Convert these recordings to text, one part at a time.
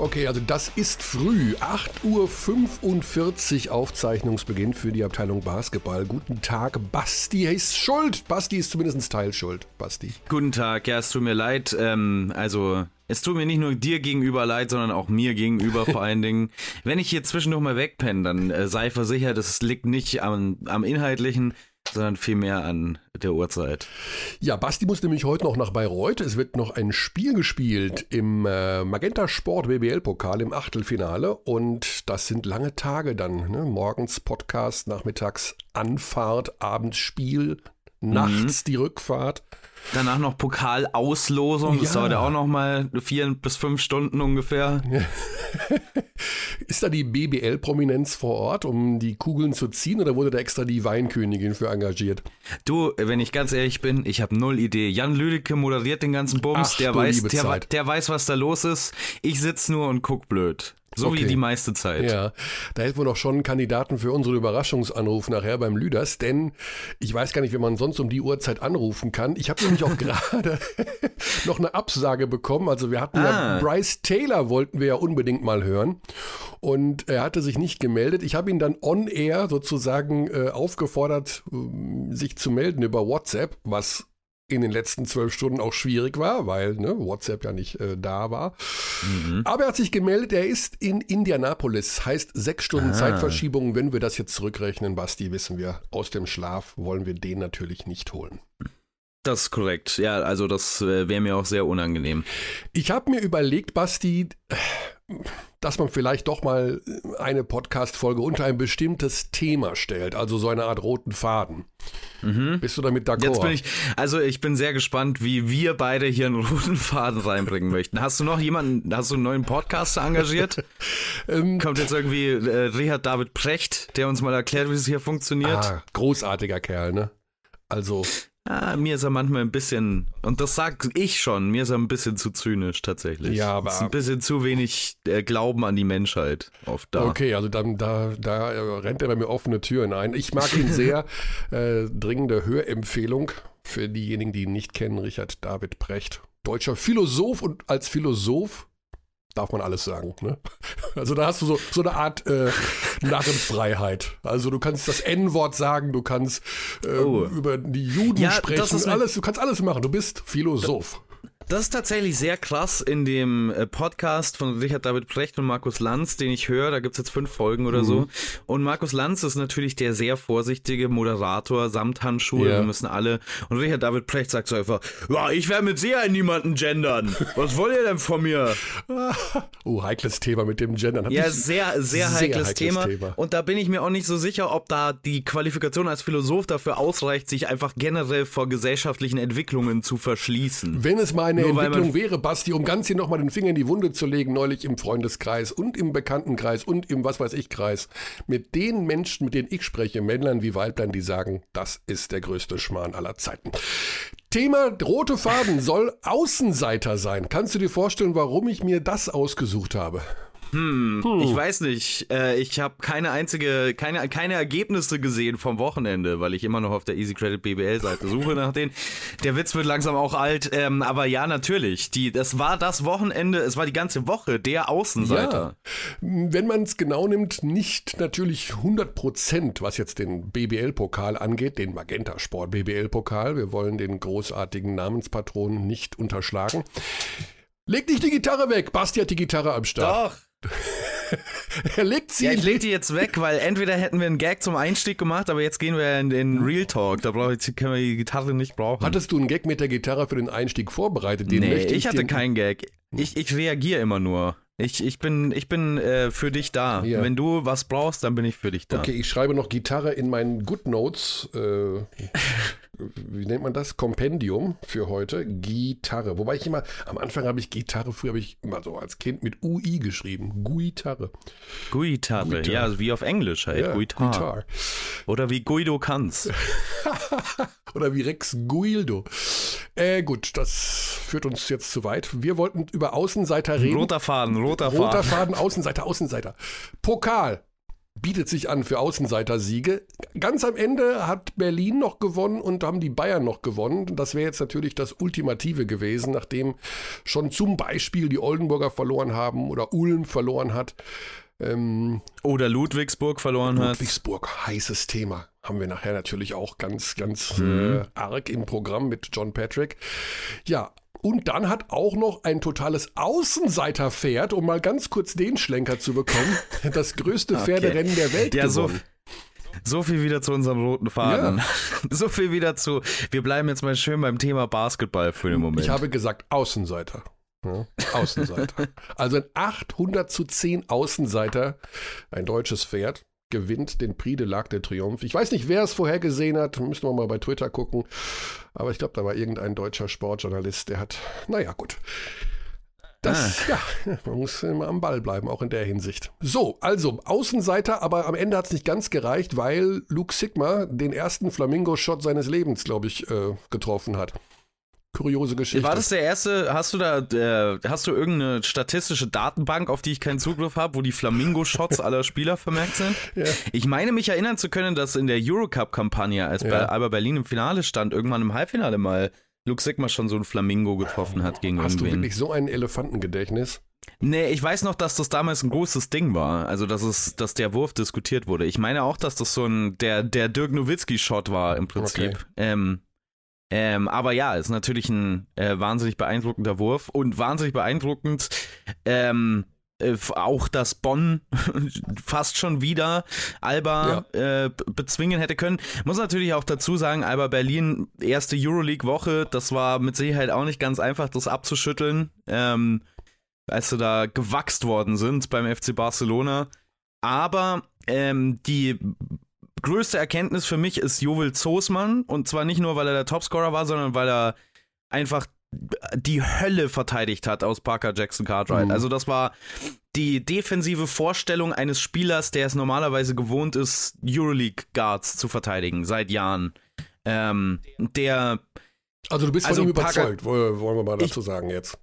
Okay, also das ist früh. 8.45 Uhr Aufzeichnungsbeginn für die Abteilung Basketball. Guten Tag, Basti ist schuld. Basti ist zumindest teilschuld. Basti. Guten Tag, ja, es tut mir leid. Ähm, also, es tut mir nicht nur dir gegenüber leid, sondern auch mir gegenüber vor allen Dingen. Wenn ich hier zwischendurch mal wegpenne, dann äh, sei versichert, es liegt nicht am, am Inhaltlichen, sondern vielmehr an der Uhrzeit. Ja, Basti muss nämlich heute noch nach Bayreuth. Es wird noch ein Spiel gespielt im äh, Magenta Sport BBL-Pokal im Achtelfinale. Und das sind lange Tage dann. Ne? Morgens Podcast, nachmittags Anfahrt, abends Spiel, nachts mhm. die Rückfahrt. Danach noch Pokalauslosung, ja. das dauert ja auch noch mal vier bis fünf Stunden ungefähr. Ist da die BBL-Prominenz vor Ort, um die Kugeln zu ziehen, oder wurde da extra die Weinkönigin für engagiert? Du, wenn ich ganz ehrlich bin, ich habe null Idee. Jan Lüdecke moderiert den ganzen Bums, Ach, der, weiß, der, der, weiß, was da los ist. Ich sitz nur und guck blöd. So okay. wie die meiste Zeit. Ja, da hätten wir doch schon Kandidaten für unseren Überraschungsanruf nachher beim Lüders, denn ich weiß gar nicht, wie man sonst um die Uhrzeit anrufen kann. Ich habe nämlich auch gerade noch eine Absage bekommen. Also wir hatten ah. ja Bryce Taylor wollten wir ja unbedingt mal hören und er hatte sich nicht gemeldet. Ich habe ihn dann on air sozusagen äh, aufgefordert, äh, sich zu melden über WhatsApp, was in den letzten zwölf Stunden auch schwierig war, weil ne, WhatsApp ja nicht äh, da war. Mhm. Aber er hat sich gemeldet, er ist in Indianapolis, heißt sechs Stunden ah. Zeitverschiebung. Wenn wir das jetzt zurückrechnen, Basti, wissen wir, aus dem Schlaf wollen wir den natürlich nicht holen. Das ist korrekt. Ja, also das äh, wäre mir auch sehr unangenehm. Ich habe mir überlegt, Basti, dass man vielleicht doch mal eine Podcast-Folge unter ein bestimmtes Thema stellt, also so eine Art roten Faden. Mhm. Bist du damit d'accord? Jetzt bin ich, also ich bin sehr gespannt, wie wir beide hier einen roten Faden reinbringen möchten. Hast du noch jemanden, hast du einen neuen Podcaster engagiert? ähm, Kommt jetzt irgendwie äh, Richard David Precht, der uns mal erklärt, wie es hier funktioniert? Ah, großartiger Kerl, ne? Also Ah, mir ist er manchmal ein bisschen, und das sag ich schon, mir ist er ein bisschen zu zynisch tatsächlich. Ja, aber. Ist ein bisschen zu wenig äh, Glauben an die Menschheit oft da. Okay, also dann, da, da rennt er bei mir offene Türen ein. Ich mag ihn sehr. äh, dringende Hörempfehlung für diejenigen, die ihn nicht kennen: Richard David Precht. Deutscher Philosoph und als Philosoph darf man alles sagen. Ne? Also da hast du so, so eine Art äh, Narrenfreiheit. Also du kannst das N-Wort sagen, du kannst äh, oh. über die Juden ja, sprechen, alles, du kannst alles machen. Du bist Philosoph. Das ist tatsächlich sehr krass in dem äh, Podcast von Richard David Precht und Markus Lanz, den ich höre. Da gibt's jetzt fünf Folgen oder mhm. so. Und Markus Lanz ist natürlich der sehr vorsichtige Moderator, samt Handschuhe. Yeah. Wir müssen alle. Und Richard David Precht sagt so einfach, ja, ich werde mit Sicherheit niemanden gendern. Was wollt ihr denn von mir? oh, heikles Thema mit dem Gendern. Hat ja, sehr, sehr, heikles, heikles Thema. Thema. Und da bin ich mir auch nicht so sicher, ob da die Qualifikation als Philosoph dafür ausreicht, sich einfach generell vor gesellschaftlichen Entwicklungen zu verschließen. Wenn es mal eine eine Nur Entwicklung wäre, Basti, um ganz hier nochmal den Finger in die Wunde zu legen, neulich im Freundeskreis und im Bekanntenkreis und im was weiß ich Kreis, mit den Menschen, mit denen ich spreche, Männlein wie Weiblein, die sagen, das ist der größte Schmarrn aller Zeiten. Thema rote Faden soll Außenseiter sein. Kannst du dir vorstellen, warum ich mir das ausgesucht habe? Hm, hm, ich weiß nicht. Äh, ich habe keine einzige, keine, keine Ergebnisse gesehen vom Wochenende, weil ich immer noch auf der Easy Credit BBL Seite suche nach denen. Der Witz wird langsam auch alt, ähm, aber ja, natürlich. Die, das war das Wochenende, es war die ganze Woche der Außenseiter. Ja. Wenn man es genau nimmt, nicht natürlich 100 Prozent, was jetzt den BBL-Pokal angeht, den Magenta Sport BBL-Pokal. Wir wollen den großartigen Namenspatron nicht unterschlagen. Leg nicht die Gitarre weg. Basti hat die Gitarre am Start. Doch. er legt sie. Ja, ich leg die jetzt weg, weil entweder hätten wir einen Gag zum Einstieg gemacht, aber jetzt gehen wir in den Real Talk. Da brauch ich, können wir die Gitarre nicht brauchen. Hattest du einen Gag mit der Gitarre für den Einstieg vorbereitet? Den nee, ich, ich hatte keinen Gag. Ich, ich reagiere immer nur. Ich, ich bin, ich bin äh, für dich da. Ja. Wenn du was brauchst, dann bin ich für dich da. Okay, ich schreibe noch Gitarre in meinen Good Notes. Äh, wie nennt man das? Kompendium für heute. Gitarre. Wobei ich immer, am Anfang habe ich Gitarre, früher habe ich immer so als Kind mit UI geschrieben. Guitarre. Guitarre, ja, also wie auf Englisch halt. Ja, Guitar. Guitar. Oder wie Guido Kanz. Oder wie Rex Guildo. Äh, gut, das führt uns jetzt zu weit. Wir wollten über Außenseiter reden. Roter Faden, roter Faden. Roter Faden, Außenseiter, Außenseiter. Pokal. Bietet sich an für Außenseiter-Siege. Ganz am Ende hat Berlin noch gewonnen und haben die Bayern noch gewonnen. Das wäre jetzt natürlich das Ultimative gewesen, nachdem schon zum Beispiel die Oldenburger verloren haben oder Ulm verloren hat. Ähm, oder Ludwigsburg verloren Ludwigsburg, hat. Ludwigsburg, heißes Thema. Haben wir nachher natürlich auch ganz, ganz mhm. äh, arg im Programm mit John Patrick. Ja, und dann hat auch noch ein totales Außenseiterpferd, um mal ganz kurz den Schlenker zu bekommen, das größte okay. Pferderennen der Welt ja, gewonnen. So, so viel wieder zu unserem roten Faden. Ja. So viel wieder zu. Wir bleiben jetzt mal schön beim Thema Basketball für den Moment. Ich habe gesagt Außenseiter. Ja, Außenseiter. also ein 800 zu 10 Außenseiter, ein deutsches Pferd gewinnt den Prix de l'Arc de Triomphe. Ich weiß nicht, wer es vorher gesehen hat, müssen wir mal bei Twitter gucken. Aber ich glaube, da war irgendein deutscher Sportjournalist, der hat, naja, gut. Das, ah. ja, man muss immer am Ball bleiben, auch in der Hinsicht. So, also Außenseiter, aber am Ende hat es nicht ganz gereicht, weil Luke Sigma den ersten Flamingo-Shot seines Lebens, glaube ich, äh, getroffen hat kuriose Geschichte. War das der erste, hast du da, äh, hast du irgendeine statistische Datenbank, auf die ich keinen Zugriff habe, wo die Flamingo-Shots aller Spieler vermerkt sind? Ja. Ich meine mich erinnern zu können, dass in der Eurocup-Kampagne, als ja. Alba Berlin im Finale stand, irgendwann im Halbfinale mal Luke Sigma schon so ein Flamingo getroffen hat gegen Hast irgendwen. du wirklich so ein Elefantengedächtnis? Nee, ich weiß noch, dass das damals ein großes Ding war. Also, dass es, dass der Wurf diskutiert wurde. Ich meine auch, dass das so ein, der, der Dirk Nowitzki-Shot war im Prinzip. Okay. Ähm, ähm, aber ja, ist natürlich ein äh, wahnsinnig beeindruckender Wurf und wahnsinnig beeindruckend. Ähm, äh, auch dass Bonn fast schon wieder Alba ja. äh, bezwingen hätte können. Muss natürlich auch dazu sagen, Alba Berlin, erste Euroleague-Woche, das war mit Sicherheit auch nicht ganz einfach, das abzuschütteln, ähm, als sie da gewachst worden sind beim FC Barcelona. Aber ähm, die größte Erkenntnis für mich ist Jovel Zosmann. Und zwar nicht nur, weil er der Topscorer war, sondern weil er einfach die Hölle verteidigt hat aus Parker Jackson Cartwright. Mhm. Also das war die defensive Vorstellung eines Spielers, der es normalerweise gewohnt ist, Euroleague Guards zu verteidigen, seit Jahren. Ähm, der also du bist von also ihm überzeugt, Parker, wollen wir mal dazu ich, sagen jetzt.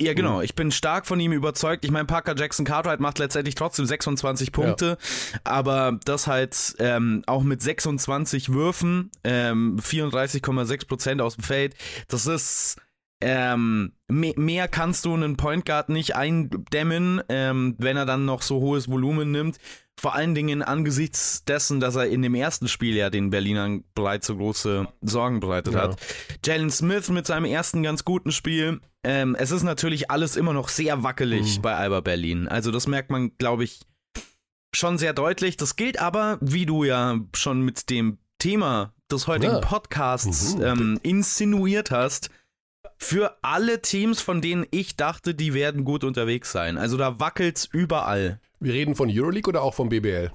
Ja, genau. Mhm. Ich bin stark von ihm überzeugt. Ich meine, Parker Jackson Cartwright macht letztendlich trotzdem 26 Punkte, ja. aber das halt ähm, auch mit 26 Würfen, ähm, 34,6 Prozent aus dem Feld. Das ist ähm, mehr, mehr kannst du einen Point Guard nicht eindämmen, ähm, wenn er dann noch so hohes Volumen nimmt. Vor allen Dingen angesichts dessen, dass er in dem ersten Spiel ja den Berlinern bereits so große Sorgen bereitet ja. hat. Jalen Smith mit seinem ersten ganz guten Spiel. Ähm, es ist natürlich alles immer noch sehr wackelig mhm. bei Alba Berlin. Also das merkt man, glaube ich, schon sehr deutlich. Das gilt aber, wie du ja schon mit dem Thema des heutigen ja. Podcasts mhm. ähm, insinuiert hast, für alle Teams, von denen ich dachte, die werden gut unterwegs sein. Also da wackelt's überall. Wir reden von Euroleague oder auch vom BBL?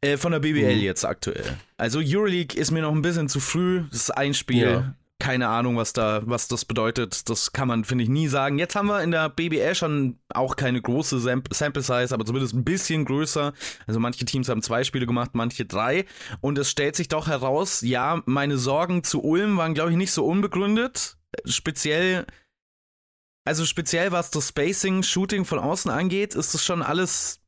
Äh, von der BBL mhm. jetzt aktuell. Also Euroleague ist mir noch ein bisschen zu früh. Das ist ein Spiel. Ja. Keine Ahnung, was da, was das bedeutet. Das kann man, finde ich, nie sagen. Jetzt haben wir in der BBL schon auch keine große Sample Size, aber zumindest ein bisschen größer. Also manche Teams haben zwei Spiele gemacht, manche drei. Und es stellt sich doch heraus, ja, meine Sorgen zu Ulm waren, glaube ich, nicht so unbegründet speziell, also speziell was das Spacing, Shooting von außen angeht, ist das schon alles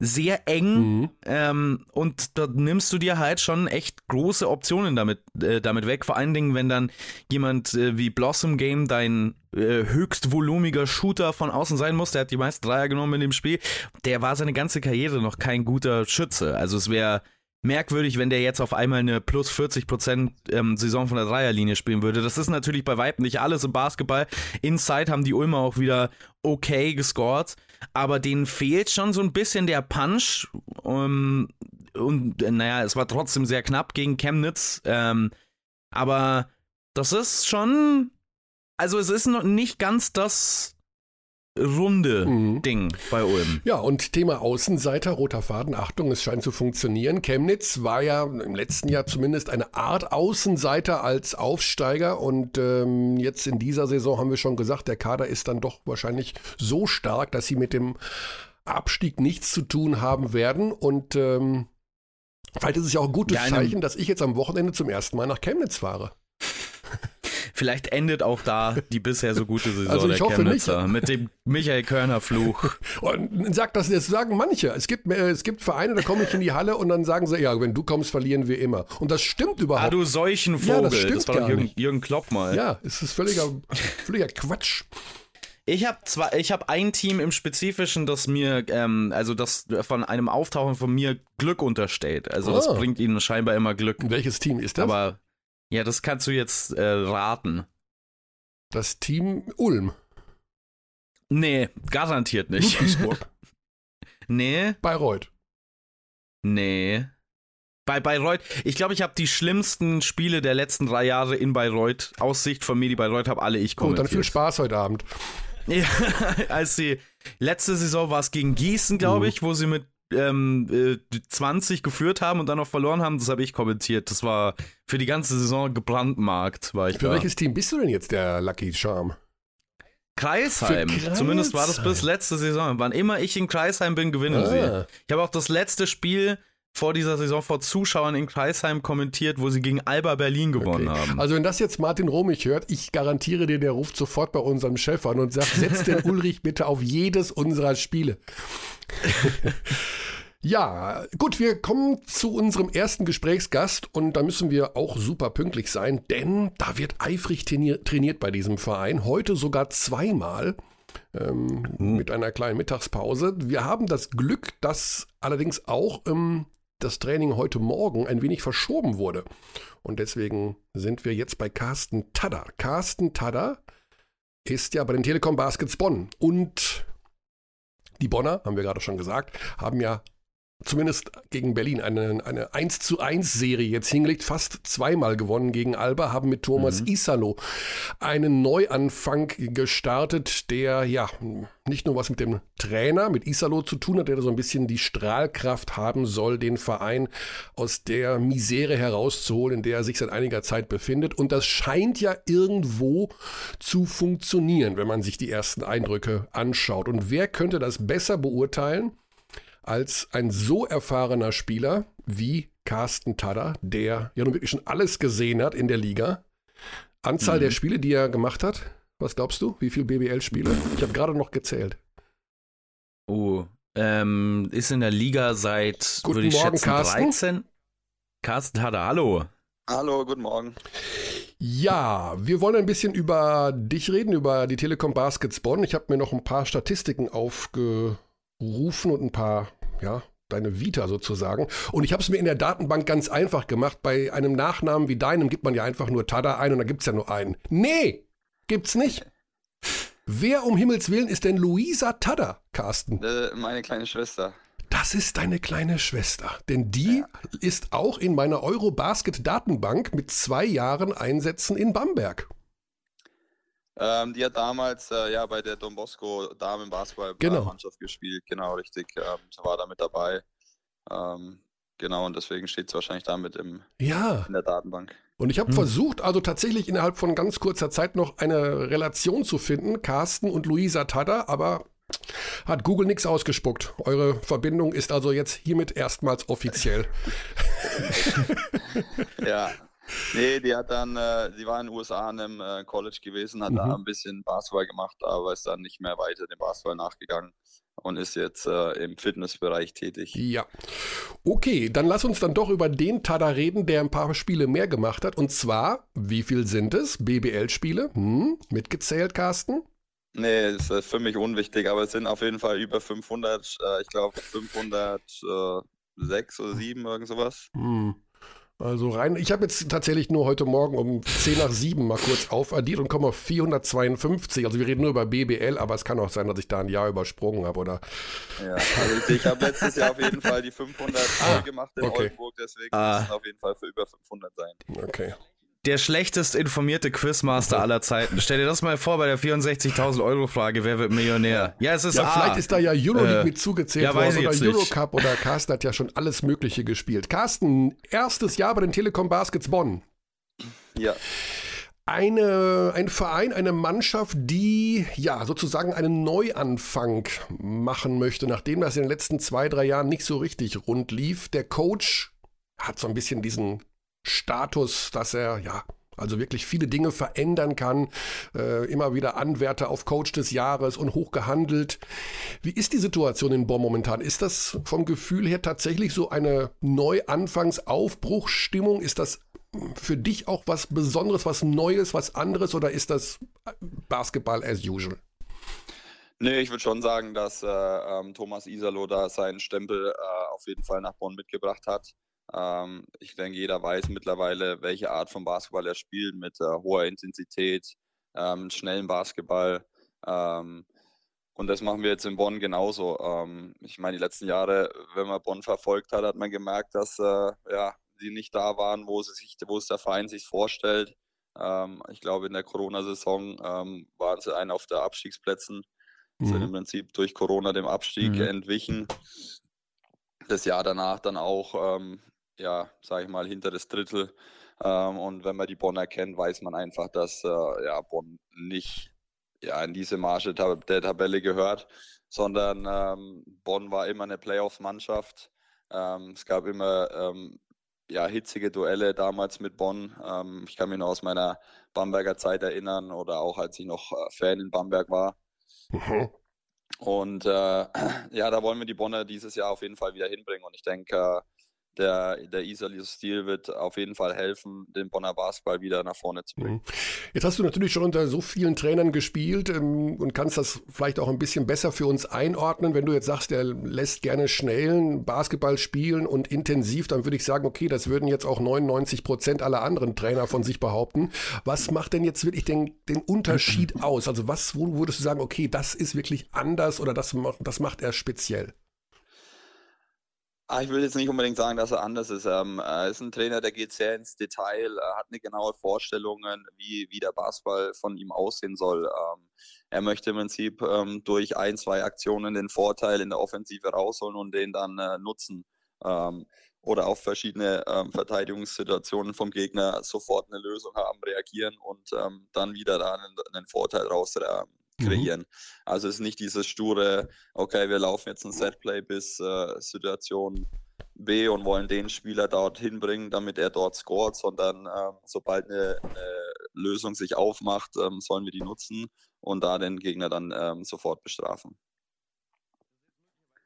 sehr eng mhm. ähm, und da nimmst du dir halt schon echt große Optionen damit, äh, damit weg. Vor allen Dingen, wenn dann jemand äh, wie Blossom Game dein äh, höchst volumiger Shooter von außen sein muss, der hat die meisten Dreier genommen in dem Spiel, der war seine ganze Karriere noch kein guter Schütze. Also es wäre merkwürdig, wenn der jetzt auf einmal eine plus 40% ähm, Saison von der Dreierlinie spielen würde. Das ist natürlich bei weitem nicht alles im Basketball. Inside haben die Ulmer auch wieder okay gescored, aber denen fehlt schon so ein bisschen der Punch. Um, und naja, es war trotzdem sehr knapp gegen Chemnitz. Ähm, aber das ist schon. Also es ist noch nicht ganz das runde mhm. Ding bei Ulm. Ja, und Thema Außenseiter, roter Faden, Achtung, es scheint zu funktionieren. Chemnitz war ja im letzten Jahr zumindest eine Art Außenseiter als Aufsteiger und ähm, jetzt in dieser Saison haben wir schon gesagt, der Kader ist dann doch wahrscheinlich so stark, dass sie mit dem Abstieg nichts zu tun haben werden und ähm, vielleicht ist es ja auch ein gutes ja, Zeichen, dass ich jetzt am Wochenende zum ersten Mal nach Chemnitz fahre. Vielleicht endet auch da die bisher so gute Saison Also ich der hoffe Chemnitzer mit dem Michael Körner Fluch. Und sagt das, das sagen manche. Es gibt, äh, es gibt Vereine, da komme ich in die Halle und dann sagen sie, ja, wenn du kommst, verlieren wir immer. Und das stimmt überhaupt. Ah, du Seuchenvogel. Ja, das stimmt das war doch gar Jürgen, nicht. Jürgen Klopp mal. ja, es ist völliger, völliger Quatsch. Ich habe zwar, ich habe ein Team im Spezifischen, das mir, ähm, also das von einem Auftauchen von mir Glück unterstellt. Also das Ah. bringt ihnen scheinbar immer Glück. Welches Team ist das? Aber ja, das kannst du jetzt äh, raten. das Team Ulm. Nee, garantiert nicht. Ludwigsburg. nee, Bayreuth. nee. Bei Bayreuth, ich glaube, ich habe die schlimmsten Spiele der letzten drei Jahre in Bayreuth, aus Sicht von mir, die Bayreuth habe alle ich Gut, dann kommentiert. viel Spaß heute Abend. Ja, als sie letzte Saison war es gegen Gießen, glaube Mhm. ich, wo sie mit ähm, äh, 20 geführt haben und dann noch verloren haben. Das habe ich kommentiert. Das war für die ganze Saison gebrandmarkt, war ich Für da. welches Team bist du denn jetzt der Lucky Charm? Kreisheim. Für Zumindest war das Kreisheim. bis letzte Saison. Wann immer ich in Kreisheim bin, gewinnen Ah. sie. Ich habe auch das letzte Spiel vor dieser Saison vor Zuschauern in Kreisheim kommentiert, wo sie gegen Alba Berlin gewonnen Okay. haben. Also wenn das jetzt Martin Romich hört, ich garantiere dir, der ruft sofort bei unserem Chef an und sagt, setz den Ulrich bitte auf jedes unserer Spiele. ja, gut, wir kommen zu unserem ersten Gesprächsgast und da müssen wir auch super pünktlich sein, denn da wird eifrig trainier- trainiert bei diesem Verein, heute sogar zweimal. Ähm, Mit einer kleinen Mittagspause. Wir haben das Glück, dass allerdings auch ähm, das Training heute Morgen ein wenig verschoben wurde. Und deswegen sind wir jetzt bei Carsten Tadder. Carsten Tadder ist ja bei den Telekom Baskets Bonn. Und die Bonner, haben wir gerade schon gesagt, haben ja zumindest gegen Berlin eine, eine 1 zu 1 Serie jetzt hingelegt, fast zweimal gewonnen gegen Alba, haben mit Thomas Isalo einen Neuanfang gestartet, der ja nicht nur was mit dem Trainer, mit Isalo zu tun hat, der so ein bisschen die Strahlkraft haben soll, den Verein aus der Misere herauszuholen, in der er sich seit einiger Zeit befindet. Und das scheint ja irgendwo zu funktionieren, wenn man sich die ersten Eindrücke anschaut. Und wer könnte das besser beurteilen? Als ein so erfahrener Spieler wie Carsten Tadder, der ja nun wirklich schon alles gesehen hat in der Liga. Anzahl Mhm. der Spiele, die er gemacht hat, was glaubst du? Wie viele BBL-Spiele? Ich habe gerade noch gezählt. Oh, ähm, ist in der Liga seit, Guten würde ich Morgen, schätzen, Carsten. 13. Carsten Hader, hallo. Hallo, guten Morgen. Ja, wir wollen ein bisschen über dich reden, über die Telekom Baskets Bonn. Ich habe mir noch ein paar Statistiken aufgerufen und ein paar, ja, deine Vita sozusagen. Und ich habe es mir in der Datenbank ganz einfach gemacht. Bei einem Nachnamen wie deinem gibt man ja einfach nur Tada ein und da gibt es ja nur einen. Nee, gibt's nicht. Wer um Himmels Willen ist denn Luisa Tada, Carsten? Äh, meine kleine Schwester. Das ist deine kleine Schwester. Denn die ist auch in meiner Eurobasket-Datenbank mit zwei Jahren Einsätzen in Bamberg. Ähm, die hat damals äh, ja bei der Don Bosco Damen-Basketball Genau. Mannschaft gespielt, genau richtig. Ähm, sie war da mit dabei. Ähm, genau, und deswegen steht sie wahrscheinlich damit im, Ja. in der Datenbank. Und ich habe versucht, also tatsächlich innerhalb von ganz kurzer Zeit noch eine Relation zu finden, Carsten und Luisa Tada, aber hat Google nichts ausgespuckt. Eure Verbindung ist also jetzt hiermit erstmals offiziell. ja. Nee, die hat dann, äh, die war in den USA an einem äh, College gewesen, hat Mhm. da ein bisschen Basketball gemacht, aber ist dann nicht mehr weiter dem Basketball nachgegangen und ist jetzt äh, im Fitnessbereich tätig. Ja. Okay, dann lass uns dann doch über den Tada reden, der ein paar Spiele mehr gemacht hat. Und zwar, wie viel sind es? BBL-Spiele? Hm, mitgezählt, Carsten? Nee, ist äh, für mich unwichtig, aber es sind auf jeden Fall über 500, äh, ich glaube 506 oder 7, irgend sowas. Hm. Also rein, ich habe jetzt tatsächlich nur heute Morgen um 10 nach 7 mal kurz aufaddiert und komme auf 452. Also wir reden nur über BBL, aber es kann auch sein, dass ich da ein Jahr übersprungen habe, oder? Ja, also ich, habe letztes Jahr auf jeden Fall die 500 voll gemacht in okay. Oldenburg, deswegen Ah. müssen es auf jeden Fall für über 500 sein. Okay. Der schlechtest informierte Quizmaster aller Zeiten. Stell dir das mal vor bei der 64.000 Euro Frage, wer wird Millionär? Ja, es ist Ja, A. vielleicht ist da ja Euroleague Äh, mit zugezählt ja, weiß worden ich oder jetzt nicht. Eurocup oder Carsten hat ja schon alles Mögliche gespielt. Carsten, erstes Jahr bei den Telekom Baskets Bonn. Ja, Eine, ein Verein, eine Mannschaft, die ja sozusagen einen Neuanfang machen möchte, nachdem das in den letzten zwei, drei Jahren nicht so richtig rund lief. Der Coach hat so ein bisschen diesen Status, dass er ja Also wirklich viele Dinge verändern kann, äh, immer wieder Anwärter auf Coach des Jahres und hoch gehandelt. Wie ist die Situation in Bonn momentan? Ist das vom Gefühl her tatsächlich so eine Neuanfangsaufbruchsstimmung? Ist das für dich auch was Besonderes, was Neues, was anderes oder ist das Basketball as usual? Nee, ich würde schon sagen, dass äh, ähm, Thomas Isalo da seinen Stempel äh, auf jeden Fall nach Bonn mitgebracht hat. Ähm, ich denke, jeder weiß mittlerweile, welche Art von Basketball er spielt, mit äh, hoher Intensität, ähm, schnellen Basketball. Ähm, und das machen wir jetzt in Bonn genauso. Ähm, ich meine, die letzten Jahre, wenn man Bonn verfolgt hat, hat man gemerkt, dass äh, ja, sie nicht da waren, wo, sie sich, wo es der Verein sich vorstellt. Ähm, ich glaube, in der Corona-Saison ähm, waren sie einen auf der Abstiegsplätzen, mhm. sind im Prinzip durch Corona dem Abstieg mhm. entwichen. Das Jahr danach dann auch, ähm, ja, sage ich mal, hinter das Drittel. Ähm, und wenn man die Bonner kennt, weiß man einfach, dass äh, ja, Bonn nicht ja, in diese Marge der Tabelle gehört, sondern ähm, Bonn war immer eine Playoff-Mannschaft. Ähm, es gab immer ähm, ja, hitzige Duelle damals mit Bonn. Ähm, ich kann mich noch aus meiner Bamberger Zeit erinnern oder auch als ich noch äh, Fan in Bamberg war. Mhm. Und äh, ja, da wollen wir die Bonner dieses Jahr auf jeden Fall wieder hinbringen. Und ich denke, äh, der, der Isali-Stil wird auf jeden Fall helfen, den Bonner Basketball wieder nach vorne zu bringen. Mhm. Jetzt hast du natürlich schon unter so vielen Trainern gespielt ähm, und kannst das vielleicht auch ein bisschen besser für uns einordnen. Wenn du jetzt sagst, der lässt gerne schnellen Basketball spielen und intensiv, dann würde ich sagen, okay, das würden jetzt auch 99 Prozent aller anderen Trainer von sich behaupten. Was macht denn jetzt wirklich den, den Unterschied aus? Also was, wo würdest du sagen, okay, das ist wirklich anders oder das, das macht er speziell? Ah, ich will jetzt nicht unbedingt sagen, dass er anders ist. Ähm, er ist ein Trainer, der geht sehr ins Detail, er hat eine genaue Vorstellung, wie, wie der Basketball von ihm aussehen soll. Ähm, er möchte im Prinzip ähm, durch ein, zwei Aktionen den Vorteil in der Offensive rausholen und den dann äh, nutzen. Oder auf verschiedene Verteidigungssituationen vom Gegner sofort eine Lösung haben, reagieren und dann wieder da einen, Vorteil raus. Kreieren. Mhm. Also es ist nicht dieses sture, okay, wir laufen jetzt ein Setplay bis äh, Situation B und wollen den Spieler dorthin bringen, damit er dort scoret, sondern äh, sobald eine, eine, Lösung sich aufmacht, ähm, sollen wir die nutzen und da den Gegner dann ähm, sofort bestrafen.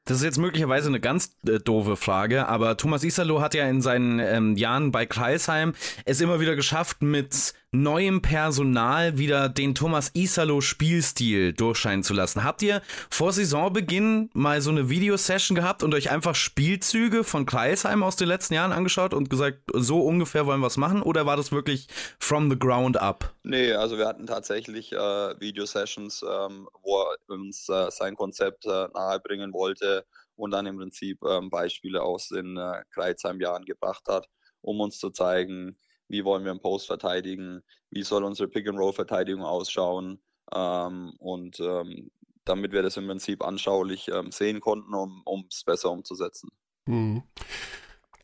Das ist jetzt möglicherweise eine ganz äh, doofe Frage, aber Thomas Isalo hat ja in seinen ähm, Jahren bei Kreisheim es immer wieder geschafft, mit neuem Personal wieder den Thomas Isalo Spielstil durchscheinen zu lassen. Habt ihr vor Saisonbeginn mal so eine Videosession gehabt und euch einfach Spielzüge von Kreisheim aus den letzten Jahren angeschaut und gesagt, so ungefähr wollen wir es machen? Oder war das wirklich from the ground up? Nee, also wir hatten tatsächlich äh, Videosessions, ähm, wo er uns äh, sein Konzept äh, nahebringen wollte und dann im Prinzip ähm, Beispiele aus den äh, Kreuzheim-Jahren gebracht hat, um uns zu zeigen, wie wollen wir im Post verteidigen, wie soll unsere Pick-and-Roll-Verteidigung ausschauen ähm, und ähm, damit wir das im Prinzip anschaulich ähm, sehen konnten, um es besser umzusetzen. Hm.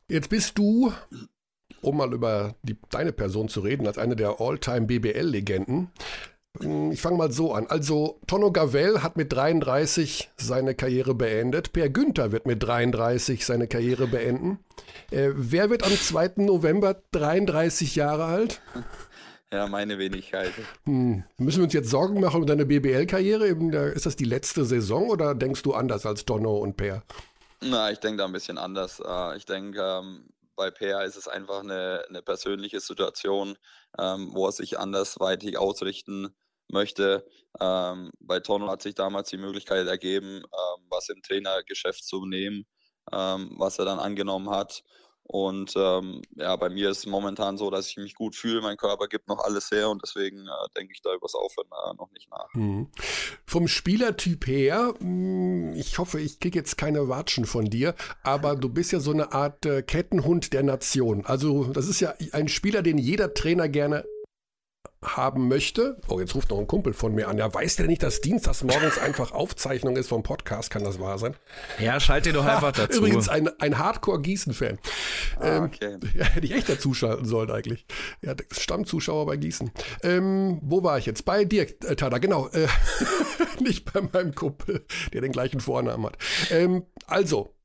Jetzt bist du, um mal über die, deine Person zu reden, als eine der All-Time BBL-Legenden, hm, ich fange mal so an. Also, Tonno Gavel hat mit 33 seine Karriere beendet. Per Günther wird mit 33 seine Karriere beenden. Äh, wer wird am 2. November 33 Jahre alt? Ja, meine Wenigkeit. Hm. Müssen wir uns jetzt Sorgen machen um deine BBL-Karriere? Ist das die letzte Saison oder denkst du anders als Tonno und Per? Na, ich denke da ein bisschen anders. Äh, ich denke, ähm, bei Per ist es einfach eine, eine persönliche Situation, ähm, wo er sich andersweitig ausrichten möchte. Ähm, bei Tono hat sich damals die Möglichkeit ergeben, ähm, was im Trainergeschäft zu nehmen, ähm, was er dann angenommen hat. Und ähm, ja, bei mir ist es momentan so, dass ich mich gut fühle. Mein Körper gibt noch alles her und deswegen äh, denke ich da übers Aufhören äh, noch nicht nach. Mhm. Vom Spielertyp her, mh, hm, ich hoffe, ich kriege jetzt keine Watschen von dir, aber du bist ja so eine Art äh, Kettenhund der Nation. Also, das ist ja ein Spieler, den jeder Trainer gerne haben möchte. Oh, jetzt ruft noch ein Kumpel von mir an. Ja, weiß der nicht, dass Dienstags morgens einfach Aufzeichnung ist vom Podcast? Kann das wahr sein? Ja, schalt dir doch einfach dazu. Übrigens ein, ein Hardcore-Gießen-Fan. Ah, ähm, okay. ja, hätte ich echt dazuschalten sollen eigentlich. Ja, Stammzuschauer bei Gießen. Ähm, wo war ich jetzt? Bei dir, äh, Tada, genau. Äh, nicht bei meinem Kumpel, der den gleichen Vornamen hat. Ähm, also,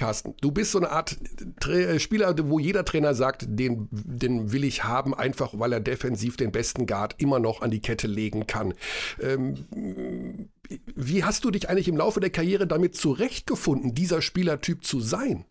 Carsten, du bist so eine Art Tra äh, Spieler, wo jeder Trainer sagt, den, den will ich haben, einfach weil er defensiv den besten Guard immer noch an die Kette legen kann. Ähm, wie hast du dich eigentlich im Laufe der Karriere damit zurechtgefunden, dieser Spielertyp zu sein?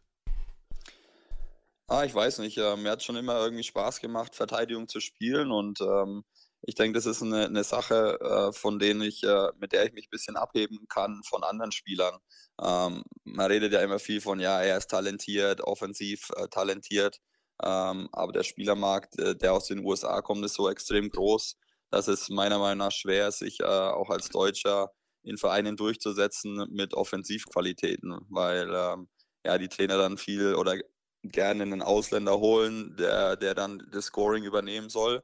Ah, ich weiß nicht. Äh, mir hat schon immer irgendwie Spaß gemacht, Verteidigung zu spielen und ähm, ich denke, das ist eine, eine Sache, äh, von denen ich, äh, mit der ich mich ein bisschen abheben kann von anderen Spielern. Ähm, man redet ja immer viel von, ja, er ist talentiert, offensiv äh, talentiert, ähm, aber der Spielermarkt, äh, der aus den USA kommt, ist so extrem groß, dass es meiner Meinung nach schwer ist, sich äh, auch als Deutscher in Vereinen durchzusetzen mit Offensivqualitäten, weil ähm, ja die Trainer dann viel oder gerne einen Ausländer holen, der, der dann das Scoring übernehmen soll.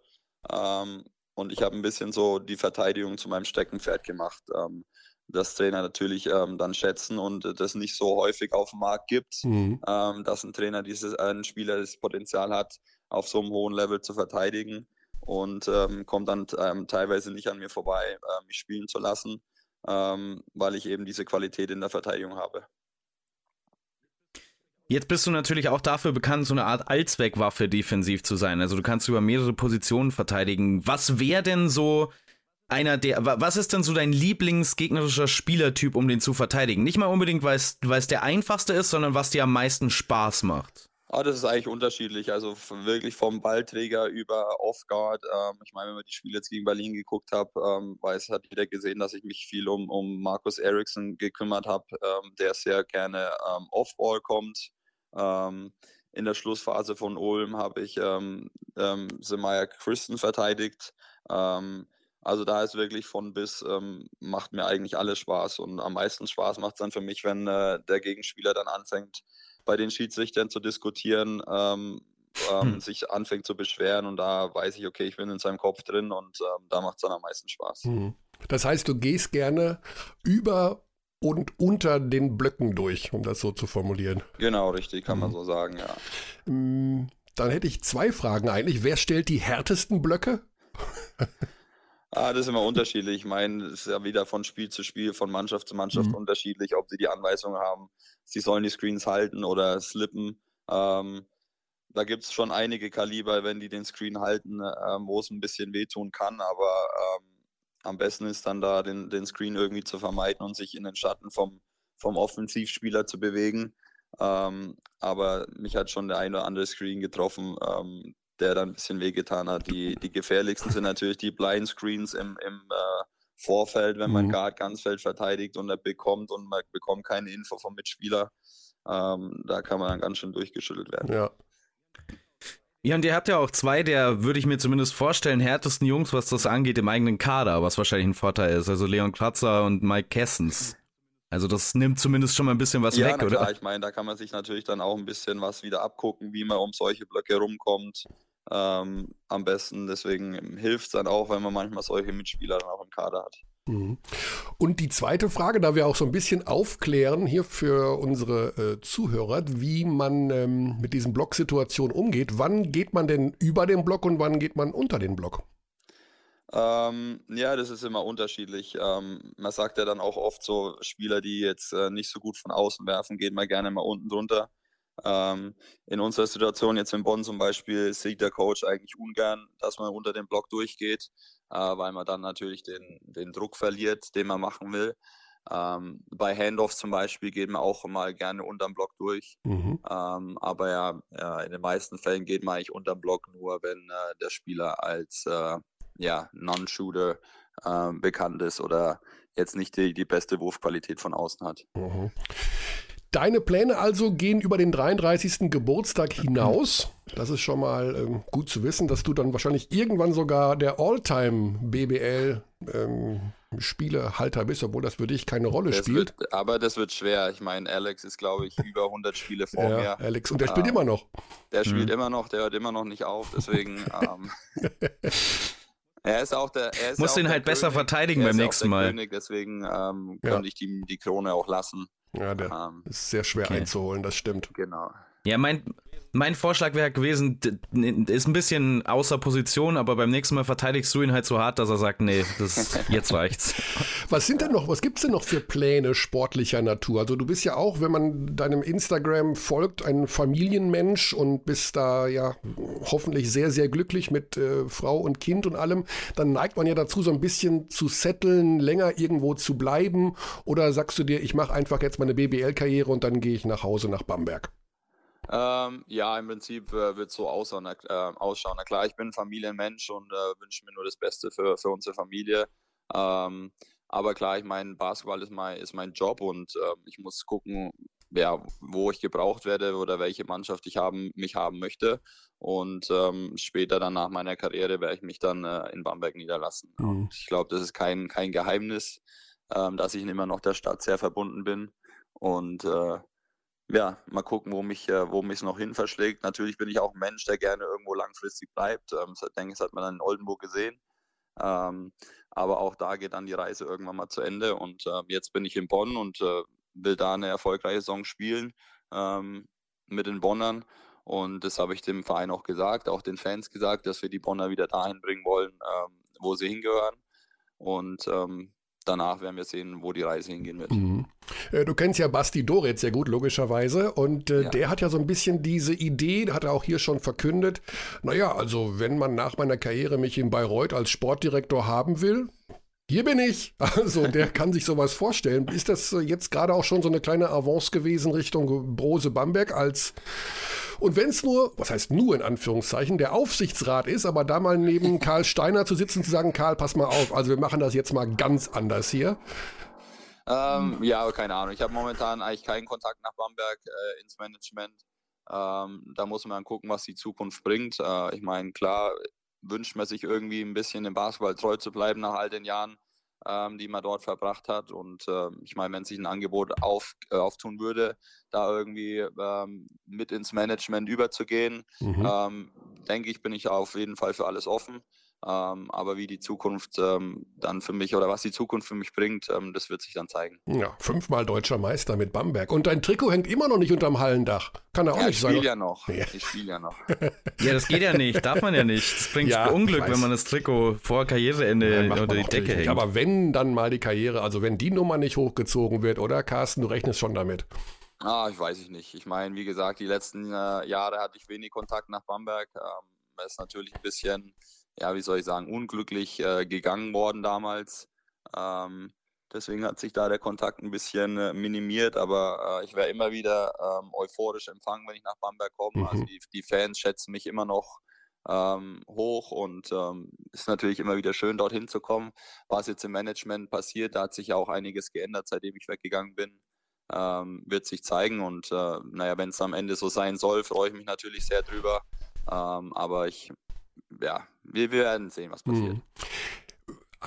Ähm, und ich habe ein bisschen so die Verteidigung zu meinem Steckenpferd gemacht. Ähm, das Trainer natürlich ähm, dann schätzen und das nicht so häufig auf dem Markt gibt, mhm. ähm, dass ein Trainer dieses, ein Spieler das Potenzial hat, auf so einem hohen Level zu verteidigen und ähm, kommt dann ähm, teilweise nicht an mir vorbei, äh, mich spielen zu lassen, ähm, weil ich eben diese Qualität in der Verteidigung habe. Jetzt bist du natürlich auch dafür bekannt, so eine Art Allzweckwaffe defensiv zu sein. Also du kannst über mehrere Positionen verteidigen. Was wäre denn so einer der, was ist denn so dein Lieblingsgegnerischer Spielertyp, um den zu verteidigen? Nicht mal unbedingt, weil es der einfachste ist, sondern was dir am meisten Spaß macht. Ah, das ist eigentlich unterschiedlich. Also wirklich vom Ballträger über Off-Guard. Ähm, ich meine, wenn man die Spiele jetzt gegen Berlin geguckt hat, ähm, weiß, hat jeder gesehen, dass ich mich viel um, um Markus Eriksson gekümmert habe, ähm, der sehr gerne ähm, Off-Ball kommt. Ähm, in der Schlussphase von Ulm habe ich ähm, ähm, Semaya Christen verteidigt. Ähm, also da ist wirklich von bis, ähm, macht mir eigentlich alles Spaß. Und am meisten Spaß macht es dann für mich, wenn äh, der Gegenspieler dann anfängt, bei den Schiedsrichtern zu diskutieren, ähm, ähm, hm. sich anfängt zu beschweren. Und da weiß ich, okay, ich bin in seinem Kopf drin und ähm, da macht es dann am meisten Spaß. Hm. Das heißt, du gehst gerne über und unter den Blöcken durch, um das so zu formulieren. Genau, richtig, kann mhm. man so sagen, ja. Mm, dann hätte ich zwei Fragen eigentlich. Wer stellt die härtesten Blöcke? ah, das ist immer unterschiedlich. Ich meine, es ist ja wieder von Spiel zu Spiel, von Mannschaft zu Mannschaft mhm. unterschiedlich, ob sie die Anweisung haben, sie sollen die Screens halten oder slippen. Ähm, da gibt es schon einige Kaliber, wenn die den Screen halten, ähm, wo es ein bisschen wehtun kann, aber ähm, am besten ist dann da den, den Screen irgendwie zu vermeiden und sich in den Schatten vom, vom Offensivspieler zu bewegen. Ähm, aber mich hat schon der eine oder andere Screen getroffen, ähm, der dann ein bisschen wehgetan hat. Die, die gefährlichsten sind natürlich die Blind Screens im, im äh, Vorfeld, wenn man mhm. Guard ganz Feld verteidigt und er bekommt und man bekommt keine Info vom Mitspieler. Ähm, da kann man dann ganz schön durchgeschüttelt werden. Ja, ja, und ihr habt ja auch zwei der, würde ich mir zumindest vorstellen, härtesten Jungs, was das angeht, im eigenen Kader, was wahrscheinlich ein Vorteil ist. Also Leon Kratzer und Mike Kessens. Also das nimmt zumindest schon mal ein bisschen was ja, weg, na klar, oder? Ich meine, da kann man sich natürlich dann auch ein bisschen was wieder abgucken, wie man um solche Blöcke rumkommt. Ähm, am besten. Deswegen hilft es dann auch, wenn man manchmal solche Mitspieler dann auch im Kader hat. Mhm. Und die zweite Frage, da wir auch so ein bisschen aufklären hier für unsere äh, Zuhörer, wie man ähm, mit diesen Blocksituationen umgeht. Wann geht man denn über den Block und wann geht man unter den Block? Ähm, ja, das ist immer unterschiedlich. Ähm, man sagt ja dann auch oft so, Spieler, die jetzt äh, nicht so gut von außen werfen, gehen mal gerne mal unten drunter. Ähm, in unserer Situation jetzt in Bonn zum Beispiel sieht der Coach eigentlich ungern, dass man unter den Block durchgeht, äh, weil man dann natürlich den, den Druck verliert, den man machen will. Ähm, bei Handoffs zum Beispiel geht man auch mal gerne unterm Block durch. Mhm. Ähm, aber ja, ja, in den meisten Fällen geht man eigentlich unterm Block nur, wenn äh, der Spieler als äh, ja, Non-Shooter äh, bekannt ist oder jetzt nicht die, die beste Wurfqualität von außen hat. Mhm. Deine Pläne also gehen über den 33. Geburtstag hinaus. Das ist schon mal ähm, gut zu wissen, dass du dann wahrscheinlich irgendwann sogar der All-Time BBL ähm, Spielehalter bist, obwohl das für dich keine Rolle das spielt. Wird, aber das wird schwer. Ich meine, Alex ist, glaube ich, über 100 Spiele vor ja, mir. Alex, und der spielt ähm, immer noch. Der spielt mhm. immer noch, der hört immer noch nicht auf. Deswegen. ähm, Er ist auch der. Er ist Muss den halt König. besser verteidigen beim nächsten Mal. König, deswegen ähm, ja. konnte ich die, die Krone auch lassen. Ja, der ähm, ist sehr schwer okay. einzuholen, das stimmt. Genau. Ja, mein, mein Vorschlag wäre gewesen, ist ein bisschen außer Position, aber beim nächsten Mal verteidigst du ihn halt so hart, dass er sagt, nee, das, jetzt reicht's. Was sind denn noch, was gibt's denn noch für Pläne sportlicher Natur? Also du bist ja auch, wenn man deinem Instagram folgt, ein Familienmensch und bist da ja hoffentlich sehr, sehr glücklich mit äh, Frau und Kind und allem. Dann neigt man ja dazu, so ein bisschen zu setteln, länger irgendwo zu bleiben. Oder sagst du dir, ich mache einfach jetzt meine BBL-Karriere und dann gehe ich nach Hause nach Bamberg? Ähm, ja, im Prinzip äh, wird es so ausschauen, äh, ausschauen. Na klar, ich bin Familienmensch und äh, wünsche mir nur das Beste für, für unsere Familie. Ähm, aber klar, ich meine, Basketball ist mein, ist mein Job und äh, ich muss gucken, ja, wo ich gebraucht werde oder welche Mannschaft ich haben, mich haben möchte. Und ähm, später dann nach meiner Karriere werde ich mich dann äh, in Bamberg niederlassen. Mhm. Ich glaube, das ist kein, kein Geheimnis, ähm, dass ich immer noch der Stadt sehr verbunden bin. Und äh, ja, mal gucken, wo mich äh, wo noch hin verschlägt. Natürlich bin ich auch ein Mensch, der gerne irgendwo langfristig bleibt. Ähm, ich denke, das hat man dann in Oldenburg gesehen. Ähm, aber auch da geht dann die Reise irgendwann mal zu Ende. Und äh, jetzt bin ich in Bonn und äh, will da eine erfolgreiche Saison spielen ähm, mit den Bonnern. Und das habe ich dem Verein auch gesagt, auch den Fans gesagt, dass wir die Bonner wieder dahin bringen wollen, ähm, wo sie hingehören. Und ähm, danach werden wir sehen, wo die Reise hingehen wird. Mhm. Äh, du kennst ja Basti Doretz sehr gut, logischerweise. Und äh, ja. der hat ja so ein bisschen diese Idee, hat er auch hier schon verkündet. Naja, also wenn man nach meiner Karriere mich in Bayreuth als Sportdirektor haben will, hier bin ich. Also der kann sich sowas vorstellen. Ist das jetzt gerade auch schon so eine kleine Avance gewesen Richtung Brose Bamberg als und wenn es nur, was heißt nur in Anführungszeichen, der Aufsichtsrat ist, aber da mal neben Karl Steiner zu sitzen, zu sagen, Karl, pass mal auf, also wir machen das jetzt mal ganz anders hier. Ähm, ja, keine Ahnung. Ich habe momentan eigentlich keinen Kontakt nach Bamberg äh, ins Management. Ähm, da muss man gucken, was die Zukunft bringt. Äh, ich meine, klar wünscht man sich irgendwie ein bisschen im Basketball treu zu bleiben nach all den Jahren ähm, die man dort verbracht hat. Und äh, ich meine, wenn sich ein Angebot auf, äh, auftun würde, da irgendwie ähm, mit ins Management überzugehen, mhm. ähm, denke ich, bin ich auf jeden Fall für alles offen. Ähm, aber wie die Zukunft ähm, dann für mich oder was die Zukunft für mich bringt, ähm, das wird sich dann zeigen. Ja, fünfmal deutscher Meister mit Bamberg. Und dein Trikot hängt immer noch nicht unterm Hallendach. Kann er auch ja, nicht ich sein. Ja noch. Ja. Ich spiele ja noch. ja, das geht ja nicht. Darf man ja nicht. Das bringt ja, Unglück, wenn man das Trikot vor Karriereende ja, unter die Decke hängt. Aber wenn dann mal die Karriere, also wenn die Nummer nicht hochgezogen wird, oder Carsten, du rechnest schon damit. Ah, ich weiß ich nicht. Ich meine, wie gesagt, die letzten äh, Jahre hatte ich wenig Kontakt nach Bamberg. Ähm, das ist natürlich ein bisschen ja, wie soll ich sagen, unglücklich äh, gegangen worden damals. Ähm, deswegen hat sich da der Kontakt ein bisschen äh, minimiert, aber äh, ich werde immer wieder ähm, euphorisch empfangen, wenn ich nach Bamberg komme. Also mhm. Also die, die, Fans schätzen mich immer noch ähm, hoch und ähm, ist natürlich immer wieder schön, dorthin zu kommen. Was jetzt im Management passiert, da hat sich ja auch einiges geändert, seitdem ich weggegangen bin. Ähm, wird sich zeigen und äh, naja, wenn es am Ende so sein soll, freue ich mich natürlich sehr drüber. Ähm, aber ich ja, wir, wir werden sehen, was passiert. Mhm.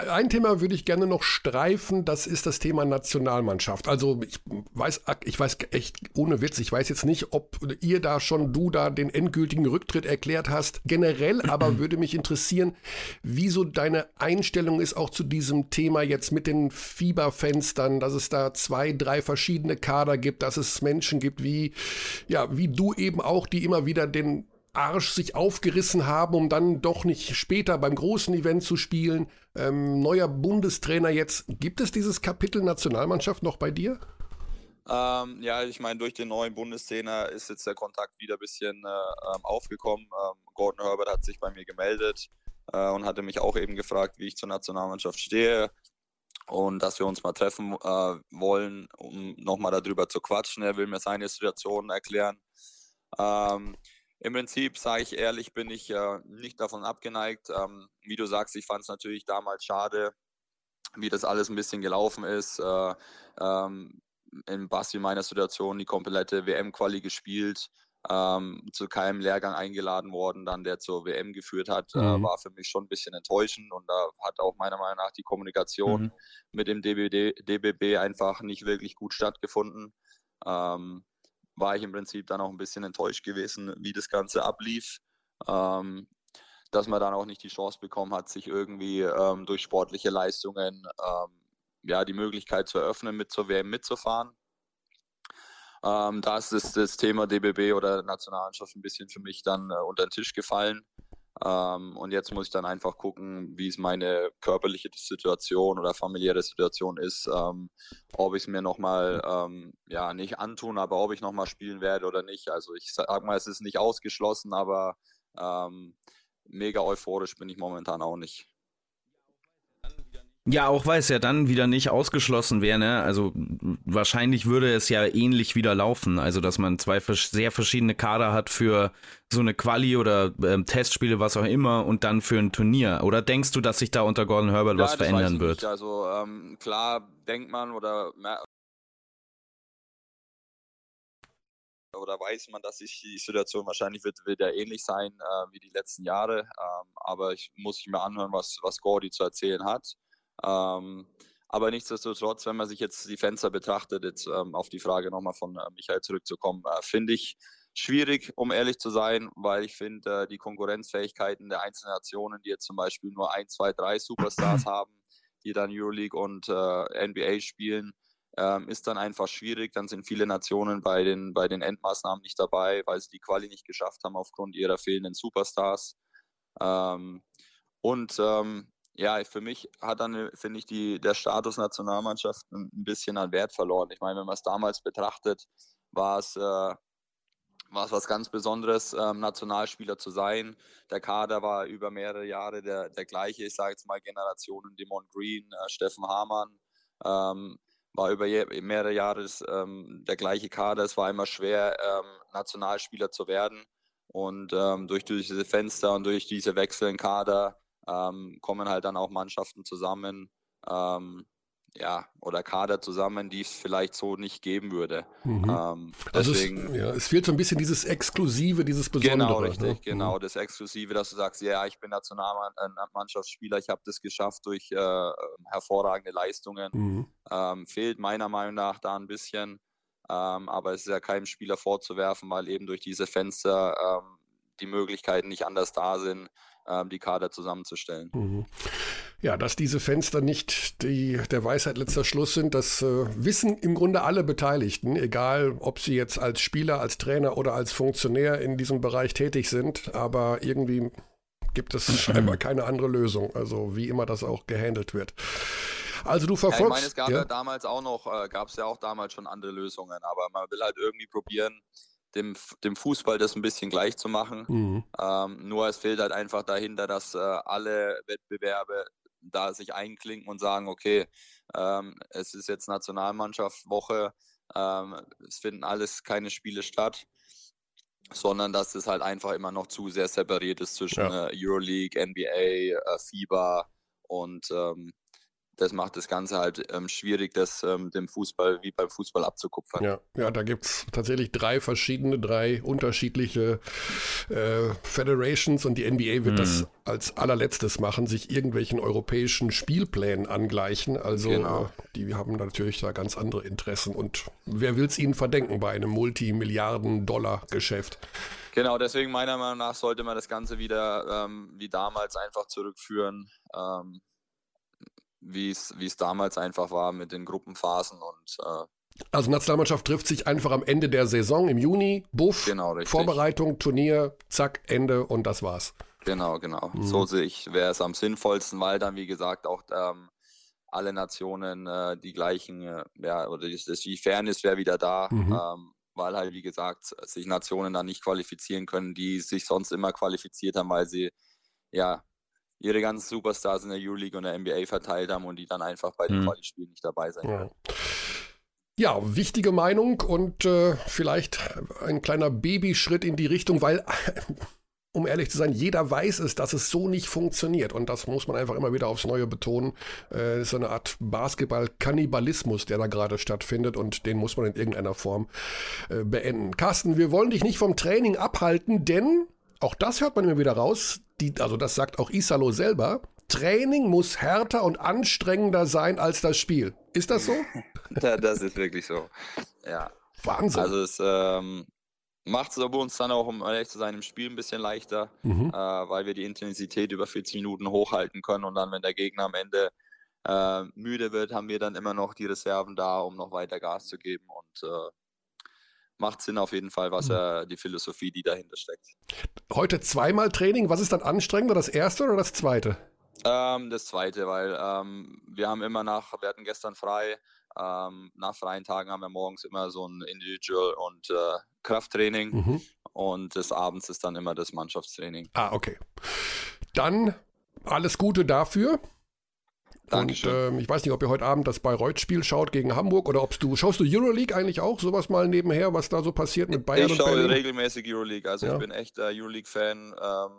Ein Thema würde ich gerne noch streifen, das ist das Thema Nationalmannschaft. Also ich weiß, ich weiß echt ohne Witz, ich weiß jetzt nicht, ob ihr da schon, du da den endgültigen Rücktritt erklärt hast. Generell aber würde mich interessieren, wieso deine Einstellung ist auch zu diesem Thema jetzt mit den Fieberfenstern, dass es da zwei, drei verschiedene Kader gibt, dass es Menschen gibt wie, ja, wie du eben auch, die immer wieder den Arsch sich aufgerissen haben, um dann doch nicht später beim großen Event zu spielen. Ähm, neuer Bundestrainer jetzt. Gibt es dieses Kapitel Nationalmannschaft noch bei dir? Ähm, ja, ich meine, durch den neuen Bundestrainer ist jetzt der Kontakt wieder ein bisschen äh, ähm, aufgekommen. Ähm, Gordon Herbert hat sich bei mir gemeldet äh, und hatte mich auch eben gefragt, wie ich zur Nationalmannschaft stehe und dass wir uns mal treffen äh, wollen, um nochmal darüber zu quatschen. Er will mir seine Situation erklären. Ähm, im Prinzip, sage ich ehrlich, bin ich äh, nicht davon abgeneigt. Ähm, wie du sagst, ich fand es natürlich damals schade, wie das alles ein bisschen gelaufen ist. Äh, ähm, in Basti meiner Situation die komplette WM-Quali gespielt, ähm, zu keinem Lehrgang eingeladen worden, dann der zur WM geführt hat, äh, mhm. äh, war für mich schon ein bisschen enttäuschend und da hat auch meiner Meinung nach die Kommunikation mhm. mit dem DBD, DBB einfach nicht wirklich gut stattgefunden. Ähm, war ich im Prinzip dann auch ein bisschen enttäuscht gewesen, wie das Ganze ablief. Ähm, dass man dann auch nicht die Chance bekommen hat, sich irgendwie ähm, durch sportliche Leistungen ähm, ja, die Möglichkeit zu eröffnen, mit zur WM mitzufahren. Ähm, da ist das, das, Thema DBB oder Nationalmannschaft ein bisschen für mich dann äh, unter den Tisch gefallen. Ähm, und jetzt muss ich dann einfach gucken, wie es meine körperliche Situation oder familiäre Situation ist, ähm, ob ich es mir nochmal, ähm, ja, nicht antun, aber ob ich nochmal spielen werde oder nicht. Also ich sag mal, es ist nicht ausgeschlossen, aber ähm, mega euphorisch bin ich momentan auch nicht. Ja, auch weil es ja dann wieder nicht ausgeschlossen wäre, ne? Also wahrscheinlich würde es ja ähnlich wieder laufen. Also, dass man zwei sehr verschiedene Kader hat für so eine Quali oder ähm, Testspiele, was auch immer, und dann für ein Turnier. Oder denkst du, dass sich da unter Gordon Herbert ja, was verändern wird? Nicht. Also ähm, klar denkt man oder oder weiß man, dass sich die Situation wahrscheinlich wird, ja ähnlich sein äh, wie die letzten Jahre. Ähm, aber ich muss mir anhören, was, was Gordy zu erzählen hat. Ähm, aber nichtsdestotrotz, wenn man sich jetzt die Fenster betrachtet, jetzt ähm, auf die Frage nochmal von äh, Michael zurückzukommen, äh, finde ich schwierig, um ehrlich zu sein, weil ich finde, äh, die Konkurrenzfähigkeiten der einzelnen Nationen, die jetzt zum Beispiel nur ein, zwei, drei Superstars haben, die dann Euroleague und äh, NBA spielen, ähm, ist dann einfach schwierig. Dann sind viele Nationen bei den, bei den Endmaßnahmen nicht dabei, weil sie die Quali nicht geschafft haben aufgrund ihrer fehlenden Superstars. Ähm, und ähm, ja, für mich hat dann, finde ich, die, der Status Nationalmannschaft ein, bisschen an Wert verloren. Ich meine, wenn man es damals betrachtet, war es, äh, war es was ganz Besonderes, ähm, Nationalspieler zu sein. Der Kader war über mehrere Jahre der, der gleiche, ich sage jetzt mal Generationen, Demon Green, äh, Steffen Hamann, ähm, war über mehrere Jahre das, ähm, der gleiche Kader. Es war immer schwer, ähm, Nationalspieler zu werden. Und ähm, durch diese Fenster und durch diese wechselnden Kader ähm, kommen halt dann auch Mannschaften zusammen, ähm, ja, oder Kader zusammen, die es vielleicht so nicht geben würde. Mhm. Ähm, deswegen, also es, ja, es fehlt so ein bisschen dieses Exklusive, dieses Besondere. Genau, richtig, ne? genau, das Exklusive, dass du sagst, ja, ich bin Nationalmannschaftsspieler, ich habe das geschafft durch äh, hervorragende Leistungen. Mhm. Ähm, fehlt meiner Meinung nach da ein bisschen, ähm, aber es ist ja keinem Spieler vorzuwerfen, weil eben durch diese Fenster ähm, die Möglichkeiten nicht anders da sind, ähm, die Kader zusammenzustellen. Mhm. Ja, dass diese Fenster nicht die, der Weisheit letzter Schluss sind, das äh, wissen im Grunde alle Beteiligten, egal ob sie jetzt als Spieler, als Trainer oder als Funktionär in diesem Bereich tätig sind. Aber irgendwie gibt es scheinbar keine andere Lösung, also wie immer das auch gehandelt wird. Also du verfolgst. Ja, ich meine, es gab ja, ja damals auch noch, äh, gab es ja auch damals schon andere Lösungen, aber man will halt irgendwie probieren, dem, dem Fußball das ein bisschen gleich zu machen. Mhm. Ähm, nur es fehlt halt einfach dahinter, dass äh, alle Wettbewerbe da sich einklinken und sagen, okay, ähm, es ist jetzt Nationalmannschaftswoche, ähm, es finden alles keine Spiele statt, sondern dass es halt einfach immer noch zu sehr separiert ist zwischen ja. äh, Euroleague, NBA, äh, FIBA und ähm, das macht das Ganze halt ähm, schwierig, das ähm, dem Fußball wie beim Fußball abzukupfern. Ja, ja da gibt es tatsächlich drei verschiedene, drei unterschiedliche äh, Federations und die NBA wird mhm. das als allerletztes machen, sich irgendwelchen europäischen Spielplänen angleichen. Also genau. äh, die haben natürlich da ganz andere Interessen und wer will es ihnen verdenken bei einem Multimilliarden-Dollar-Geschäft? Genau, deswegen meiner Meinung nach sollte man das Ganze wieder ähm, wie damals einfach zurückführen. Wie es damals einfach war mit den Gruppenphasen und äh, also Nationalmannschaft trifft sich einfach am Ende der Saison im Juni, Buff, genau, Vorbereitung, Turnier, zack, Ende und das war's. Genau, genau. Mhm. So sehe ich, wäre es am sinnvollsten, weil dann, wie gesagt, auch ähm, alle Nationen äh, die gleichen, äh, ja, oder das, das, die Fairness wäre wieder da, mhm. ähm, weil halt, wie gesagt, sich Nationen dann nicht qualifizieren können, die sich sonst immer qualifiziert haben, weil sie ja ihre ganzen Superstars in der Euroleague und der NBA verteilt haben und die dann einfach bei den mhm. Quali-Spielen nicht dabei sein können. Ja. ja wichtige Meinung und äh, vielleicht ein kleiner Babyschritt in die Richtung, weil, um ehrlich zu sein, jeder weiß es, dass es so nicht funktioniert. Und das muss man einfach immer wieder aufs Neue betonen. Äh, ist so eine Art Basketball-Kannibalismus, der da gerade stattfindet und den muss man in irgendeiner Form äh, beenden. Carsten, wir wollen dich nicht vom Training abhalten, denn auch das hört man immer wieder raus. Die, also das sagt auch Isalo selber. Training muss härter und anstrengender sein als das Spiel. Ist das so? das ist wirklich so. Ja. Wahnsinn. Also es ähm, macht es aber uns dann auch, um ehrlich zu sein, im Spiel ein bisschen leichter, mhm. äh, weil wir die Intensität über 40 Minuten hochhalten können und dann, wenn der Gegner am Ende äh, müde wird, haben wir dann immer noch die Reserven da, um noch weiter Gas zu geben und äh, macht Sinn auf jeden Fall, was er, die Philosophie, die dahinter steckt. Heute zweimal Training. Was ist dann anstrengender, das erste oder das zweite? Ähm, das zweite, weil ähm, wir haben immer nach, wir hatten gestern frei, ähm, nach freien Tagen haben wir morgens immer so ein Individual- und äh, Krafttraining Mhm. und des Abends ist dann immer das Mannschaftstraining. Ah, okay. Dann alles Gute dafür. Dankeschön. Und ähm, ich weiß nicht, ob ihr heute Abend das Bayreuth-Spiel schaut gegen Hamburg oder ob du schaust du Euroleague eigentlich auch sowas mal nebenher, was da so passiert mit Bayern ich und schaue Berlin? regelmäßig Euroleague, also Ja. ich bin echt äh, Euroleague-Fan. Ähm,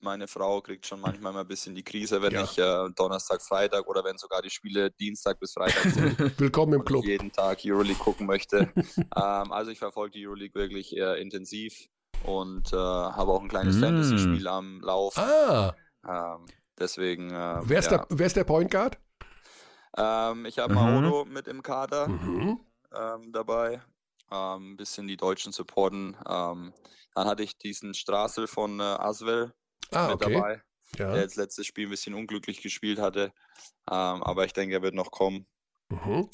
meine Frau kriegt schon manchmal mal ein bisschen die Krise, wenn Ja. ich äh, Donnerstag, Freitag oder wenn sogar die Spiele Dienstag bis Freitag sind. Willkommen im Club. ich jeden Tag Euroleague gucken möchte. ähm, also ich verfolge die Euroleague wirklich äh, intensiv und äh, habe auch ein kleines Mm. Fantasy-Spiel am Lauf. Ah, Ähm, deswegen, äh, wer ist, ja. der, wer ist der Point Guard? ähm, ich habe Mhm. Maodo mit im Kader Mhm. ähm, dabei. Ähm, ein bisschen die Deutschen supporten. Ähm, dann hatte ich diesen Straßel von äh, Aswell Ah, mit okay. dabei, Ja. der jetzt letztes Spiel ein bisschen unglücklich gespielt hatte. Ähm, aber ich denke, er wird noch kommen. Mhm.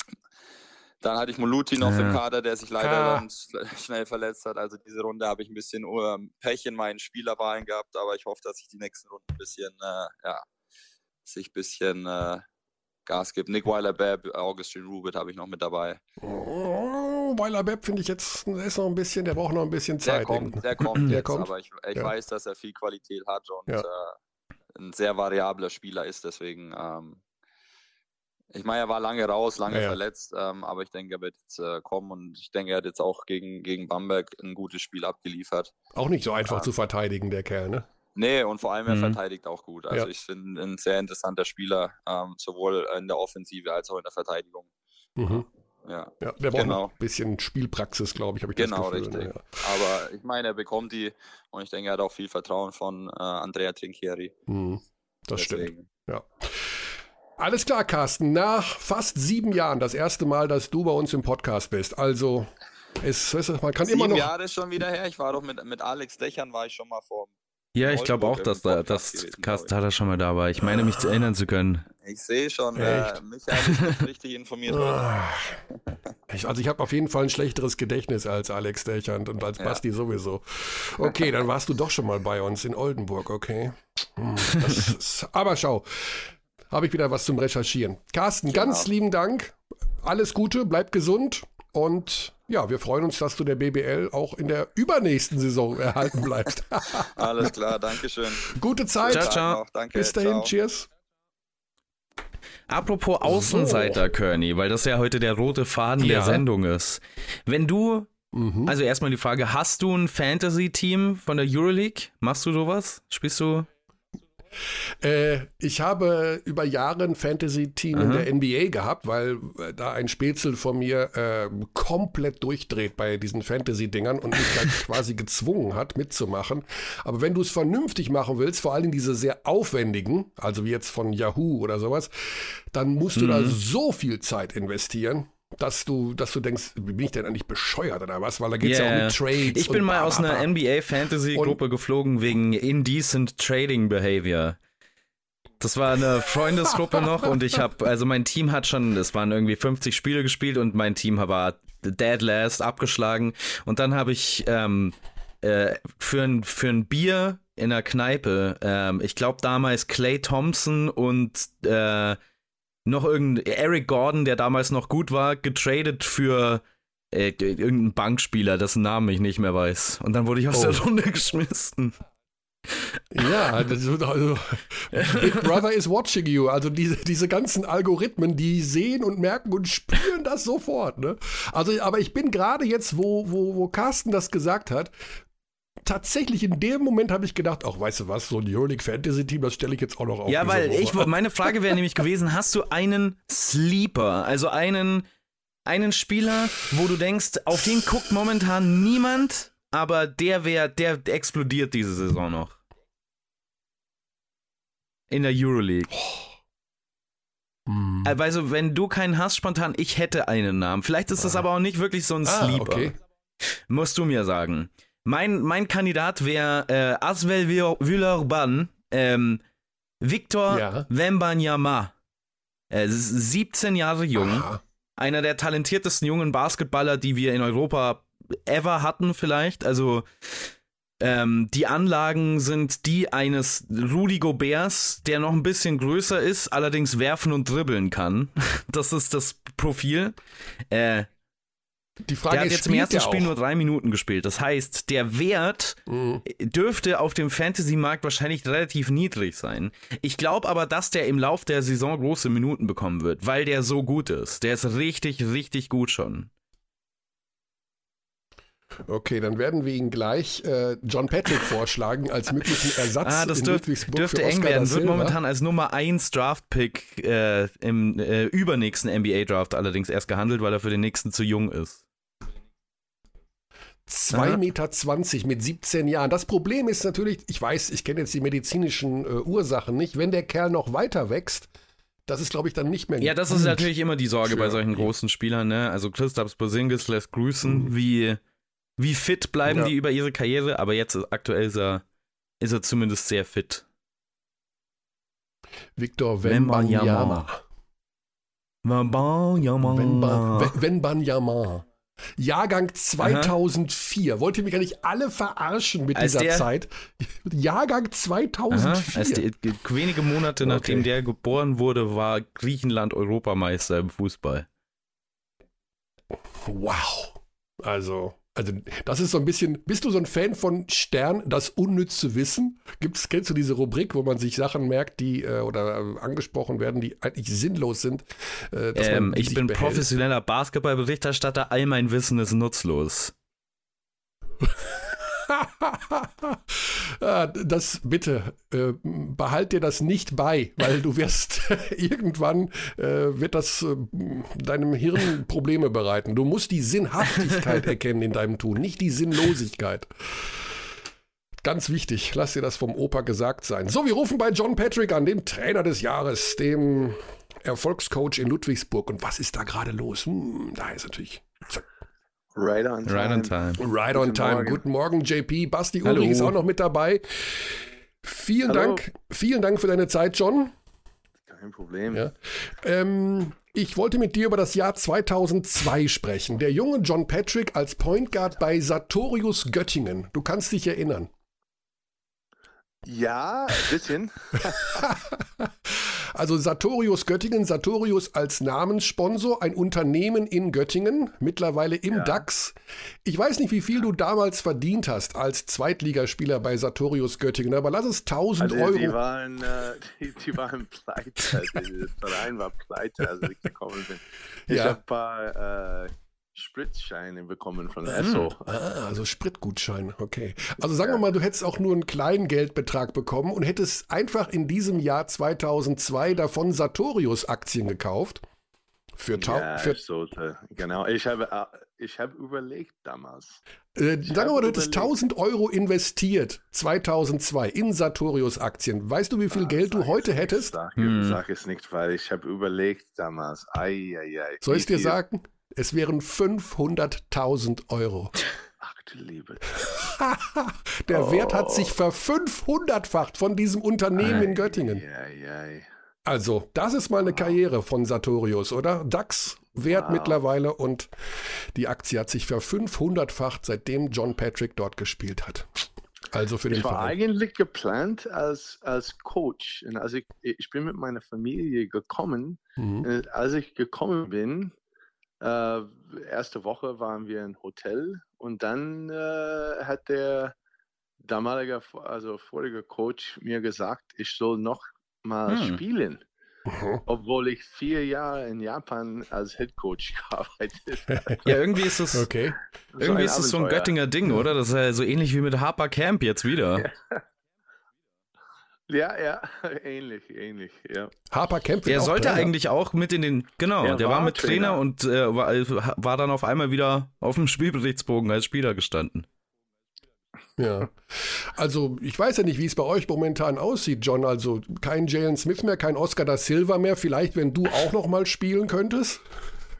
Dann hatte ich Moluti noch Ja. im Kader, der sich leider Ah. dann schnell verletzt hat. Also diese Runde habe ich ein bisschen ähm, Pech in meinen Spielerwahlen gehabt, aber ich hoffe, dass ich die nächsten Runden ein bisschen, äh, ja, sich ein bisschen äh, Gas gibt. Nick Weiler-Babb, Augustin Rubit habe ich noch mit dabei. Oh, Weiler Bepp finde ich jetzt, der ist noch ein bisschen, der braucht noch ein bisschen Der Zeit. kommt, der kommt Der jetzt, kommt? aber ich, ich Ja. weiß, dass er viel Qualität hat und Ja. äh, ein sehr variabler Spieler ist. Deswegen, ähm, ich meine, er war lange raus, lange Ja, ja. verletzt, ähm, aber ich denke, er wird jetzt äh, kommen und ich denke, er hat jetzt auch gegen, gegen Bamberg ein gutes Spiel abgeliefert. Auch nicht so einfach Ah. zu verteidigen, der Kerl, ne? Nee, und vor allem, er Mhm. verteidigt auch gut. Also Ja. ich finde ein sehr interessanter Spieler, ähm, sowohl in der Offensive als auch in der Verteidigung. Mhm. Ja, Ja, der braucht Genau. ein bisschen Spielpraxis, glaube ich, habe ich Genau, das Gefühl. richtig. ne? aber ich meine, er bekommt die und ich denke, er hat auch viel Vertrauen von äh, Andrea Trinchieri. Ja. Mhm. Das stimmt. Deswegen. Ja. Alles klar, Carsten. Nach fast sieben Jahren das erste Mal, dass du bei uns im Podcast bist. Also, es, es, man kann Sieben immer noch. Jahre ist schon wieder her. Ich war doch mit, mit Alex Dächern, war ich schon mal vor. Ja, ich glaube auch, dass da, Podcast das gewesen, Cast glaub hat er schon mal da war. Ich meine mich zu erinnern zu können. Ich sehe schon, äh, Echt? Michael ist nicht richtig informiert. Ah. Ich, also ich habe auf jeden Fall ein schlechteres Gedächtnis als Alex Dechand und als Ja. Basti sowieso. Okay, dann warst du doch schon mal bei uns in Oldenburg, okay. Hm, Das ist, aber schau, habe ich wieder was zum Recherchieren. Carsten, Genau. ganz lieben Dank. Alles Gute, bleib gesund und ja, wir freuen uns, dass du der BBL auch in der übernächsten Saison erhalten bleibst. Alles klar, Dankeschön. Gute Zeit. Ciao, ciao. Danke, Bis dahin, ciao. cheers. Apropos Außenseiter, Kearney, weil das ja heute der rote Faden der Ja. Sendung ist. Wenn du, Mhm. also erstmal die Frage, hast du ein Fantasy-Team von der Euroleague? Machst du sowas? Spielst du? Äh, ich habe über Jahre ein Fantasy-Team in Aha. der NBA gehabt, weil äh, da ein Spätzle von mir äh, komplett durchdreht bei diesen Fantasy-Dingern und mich dann quasi gezwungen hat, mitzumachen. Aber wenn du es vernünftig machen willst, vor allem diese sehr aufwendigen, also wie jetzt von Yahoo oder sowas, dann musst du da Mhm. so viel Zeit investieren. Dass du, dass du denkst, wie bin ich denn eigentlich bescheuert oder was? Weil da geht es ja Yeah. auch mit Trades. Ich bin mal aus einer bla. NBA Fantasy-Gruppe geflogen wegen Indecent Trading Behavior. Das war eine Freundesgruppe noch und ich habe, also mein Team hat schon, es waren irgendwie 50 Spiele gespielt und mein Team war dead last abgeschlagen und dann habe ich ähm, äh, für, ein, für ein Bier in der Kneipe, ähm, ich glaube damals Clay Thompson und äh, noch irgendein Eric Gordon, der damals noch gut war, getradet für äh, irgendeinen Bankspieler, dessen Namen ich nicht mehr weiß. Und dann wurde ich aus Oh. der Runde geschmissen. Ja, das also, Big Brother is watching you. Also diese, diese ganzen Algorithmen, die sehen und merken und spüren das sofort. Ne? Also, aber ich bin gerade jetzt, wo, wo, wo Carsten das gesagt hat, tatsächlich in dem Moment habe ich gedacht, ach, weißt du was, so ein Euroleague Fantasy Team, das stelle ich jetzt auch noch auf. Ja, weil Woche. ich, meine Frage wäre nämlich gewesen, hast du einen Sleeper, also einen, einen Spieler, wo du denkst, auf den guckt momentan niemand, aber der wäre, der explodiert diese Saison noch. In der Euroleague. Hm. Also, wenn du keinen hast, spontan, ich hätte einen Namen. Vielleicht ist das aber auch nicht wirklich so ein Ah, Sleeper. okay. Musst du mir sagen. Mein, mein Kandidat wäre äh, Aswell Villeurbanne, ähm, Victor Ja. Wembanyama. Äh, 17 Jahre jung. Aha. Einer der talentiertesten jungen Basketballer, die wir in Europa ever hatten vielleicht. Also ähm, die Anlagen sind die eines Rudy Goberts, der noch ein bisschen größer ist, allerdings werfen und dribbeln kann. Das ist das Profil. Äh, die Frage der hat jetzt im ersten Spiel nur drei Minuten gespielt. Das heißt, der Wert Mhm. dürfte auf dem Fantasy-Markt wahrscheinlich relativ niedrig sein. Ich glaube aber, dass der im Lauf der Saison große Minuten bekommen wird, weil der so gut ist. Der ist richtig, richtig gut schon. Okay, dann werden wir ihn gleich äh, John Patrick vorschlagen als möglichen Ersatz Ah, das in dürf, dürfte für eng Oscar werden. Wird momentan als Nummer 1 Draft-Pick äh, im äh, übernächsten NBA-Draft allerdings erst gehandelt, weil er für den nächsten zu jung ist. 2,20 Meter mit 17 Jahren. Das Problem ist natürlich, ich weiß, ich kenne jetzt die medizinischen äh, Ursachen nicht, wenn der Kerl noch weiter wächst, das ist, glaube ich, dann nicht mehr Ja, das ist natürlich immer die Sorge bei solchen großen Spielern, ne? Also Christaps Porzingis lässt grüßen, wie, wie fit bleiben Ja. die über ihre Karriere, aber jetzt aktuell ist er, ist er zumindest sehr fit. Victor Wembanyama. Wembanyama. Wemba- We- Wembanyama. Jahrgang 2004. Wollt ihr mich eigentlich alle verarschen mit Als dieser der- Zeit? Jahrgang Aha, 2004. als die, wenige Monate nachdem Okay. der geboren wurde, war Griechenland Europameister im Fußball. Wow. Also, also das ist so ein bisschen, bist du so ein Fan von Stern, das unnütze Wissen? Gibt's, kennst du diese Rubrik, wo man sich Sachen merkt, die äh, oder äh, angesprochen werden, die eigentlich sinnlos sind? Äh, dass Ähm, ich bin behält? professioneller Basketballberichterstatter, all mein Wissen ist nutzlos. Ah, das bitte, äh, behalt dir das nicht bei, weil du wirst irgendwann äh, wird das äh, deinem Hirn Probleme bereiten. Du musst die Sinnhaftigkeit erkennen in deinem Tun, nicht die Sinnlosigkeit. Ganz wichtig, lass dir das vom Opa gesagt sein. So, wir rufen bei John Patrick an, dem Trainer des Jahres, dem Erfolgscoach in Ludwigsburg. Und was ist da gerade los? Hm, da ist natürlich Right on time. Right on time. Right on Guten time. Morgen. Guten Morgen, JP. Basti Hallo. Ulrich ist auch noch mit dabei. Vielen Hallo. Dank, vielen Dank für deine Zeit, John. Kein Problem. Ja. Ähm, ich wollte mit dir über das Jahr 2002 sprechen. Der junge John Patrick als Point Guard bei Sartorius Göttingen. Du kannst dich erinnern. Ja, ein bisschen. Also Sartorius Göttingen, Sartorius als Namenssponsor, ein Unternehmen in Göttingen, mittlerweile im Ja. DAX. Ich weiß nicht, wie viel du damals verdient hast als Zweitligaspieler bei Sartorius Göttingen, aber lass es 1000 Also Euro. die waren, äh, die, die waren pleite. Der Verein war pleite, als ich gekommen bin. Ich Ja. habe ein paar äh, Spritscheine bekommen von Esso. Ah, also Spritgutschein, okay. Also sagen wir mal, du hättest auch nur einen kleinen Geldbetrag bekommen und hättest einfach in diesem Jahr 2002 davon Sartorius-Aktien gekauft. Für, Ja, für ich sollte. Genau. Ich habe, äh, ich habe überlegt damals. äh, sagen wir mal, du hättest überlegt. 1000 Euro investiert 2002 in Sartorius-Aktien. Weißt du, wie viel Ah, Geld du heute hättest? Sag, Hm. sag es nicht, weil ich habe überlegt damals. Ei, ei, ei. Soll ich dir sagen? Es wären 500.000 Euro. Ach du Liebe. Der Wert hat Oh. sich verfünfhundertfacht von diesem Unternehmen in Göttingen. Ei, ei, ei. Also, das ist mal eine Karriere von Sartorius, oder? DAX wert Wow. mittlerweile und die Aktie hat sich verfünfhundertfacht, seitdem John Patrick dort gespielt hat. Also für den Ich war Verein. eigentlich geplant als, als Coach. Und als ich, ich bin mit meiner Familie gekommen. Mhm. Und als ich gekommen bin, äh, erste Woche waren wir im Hotel und dann äh, hat der damalige, also vorige Coach mir gesagt, ich soll noch mal Hm. spielen, Mhm. obwohl ich vier Jahre in Japan als Head Coach gearbeitet habe. Ja, irgendwie ist es, Okay. irgendwie ist es so ein. Göttinger Ding, oder? Das ist ja so ähnlich wie mit Harper Camp jetzt wieder. Ja, ja, ähnlich, ähnlich, ja. Harper Kemp Der auch sollte Trainer. eigentlich auch mit in den, genau, Er der war war mit Trainer, Trainer. und äh, war, war dann auf einmal wieder auf dem Spielberichtsbogen als Spieler gestanden. Ja. Also, ich weiß ja nicht, wie es bei euch momentan aussieht, John. Also, kein Jalen Smith mehr, kein Oscar da Silva mehr. Vielleicht, wenn du auch noch mal spielen könntest.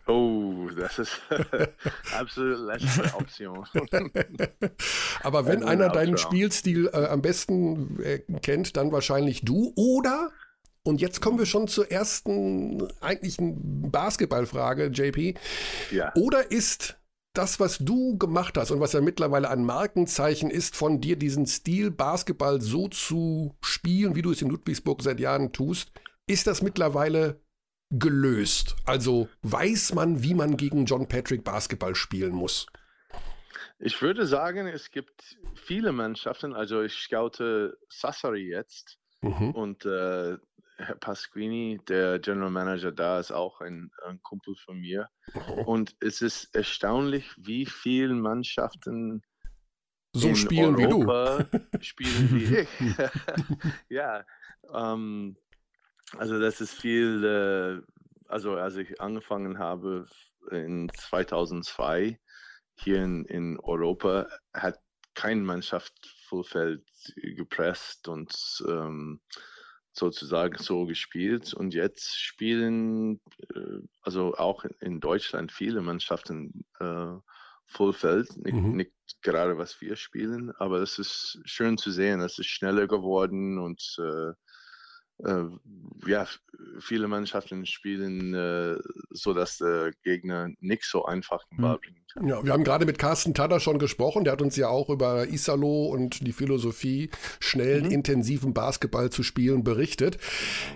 Oh, das ist absolut letzte Option. Aber wenn Ein einer deinen. Spielstil äh, am besten äh, kennt, dann wahrscheinlich du. Oder, und jetzt kommen wir schon zur ersten eigentlichen Basketballfrage, JP. ja. Oder ist das, was du gemacht hast und was ja mittlerweile ein Markenzeichen ist von dir, diesen Stil Basketball so zu spielen, wie du es in Ludwigsburg seit Jahren tust, ist das mittlerweile gelöst? Also weiß man, wie man gegen John Patrick Basketball spielen muss? Ich würde sagen, es gibt viele Mannschaften, also ich scoute Sassari jetzt mhm. und äh, Herr Pasquini, der General Manager da, ist auch ein, ein Kumpel von mir. Oh. Und es ist erstaunlich, wie viele Mannschaften so spielen Europa wie du. spielen wie ich. ja, ähm, also das ist viel, äh, also als ich angefangen habe in 2002 hier in, in Europa, hat keine Mannschaft Fullfeld gepresst und ähm, sozusagen so gespielt. Und jetzt spielen, äh, also auch in Deutschland, viele Mannschaften äh, Fullfeld. Nicht, mhm. nicht, gerade was wir spielen, aber es ist schön zu sehen. Es ist schneller geworden und äh, äh, ja, viele Mannschaften spielen äh, so, dass der Gegner nicht so einfach den Ball hm. bringen kann. Ja, wir haben gerade mit Carsten Tada schon gesprochen. Der hat uns ja auch über Isalo und die Philosophie, schnellen, mhm. intensiven Basketball zu spielen, berichtet.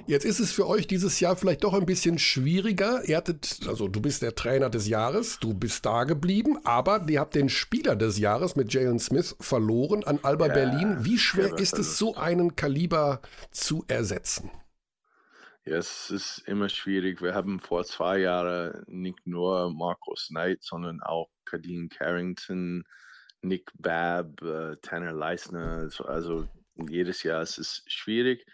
Jetzt ist es für euch dieses Jahr vielleicht doch ein bisschen schwieriger. Ihr hattet, also du bist der Trainer des Jahres, du bist da geblieben, aber ihr habt den Spieler des Jahres mit Jalen Smith verloren an Alba ja, Berlin. Wie schwer ist es, so einen Kaliber zu ersetzen? Setzen? Ja, es ist immer schwierig. Wir haben vor zwei Jahren nicht nur Marcus Knight, sondern auch Kadeen Carrington, Nick Babb, äh, Tanner Leisner. Also jedes Jahr ist es schwierig.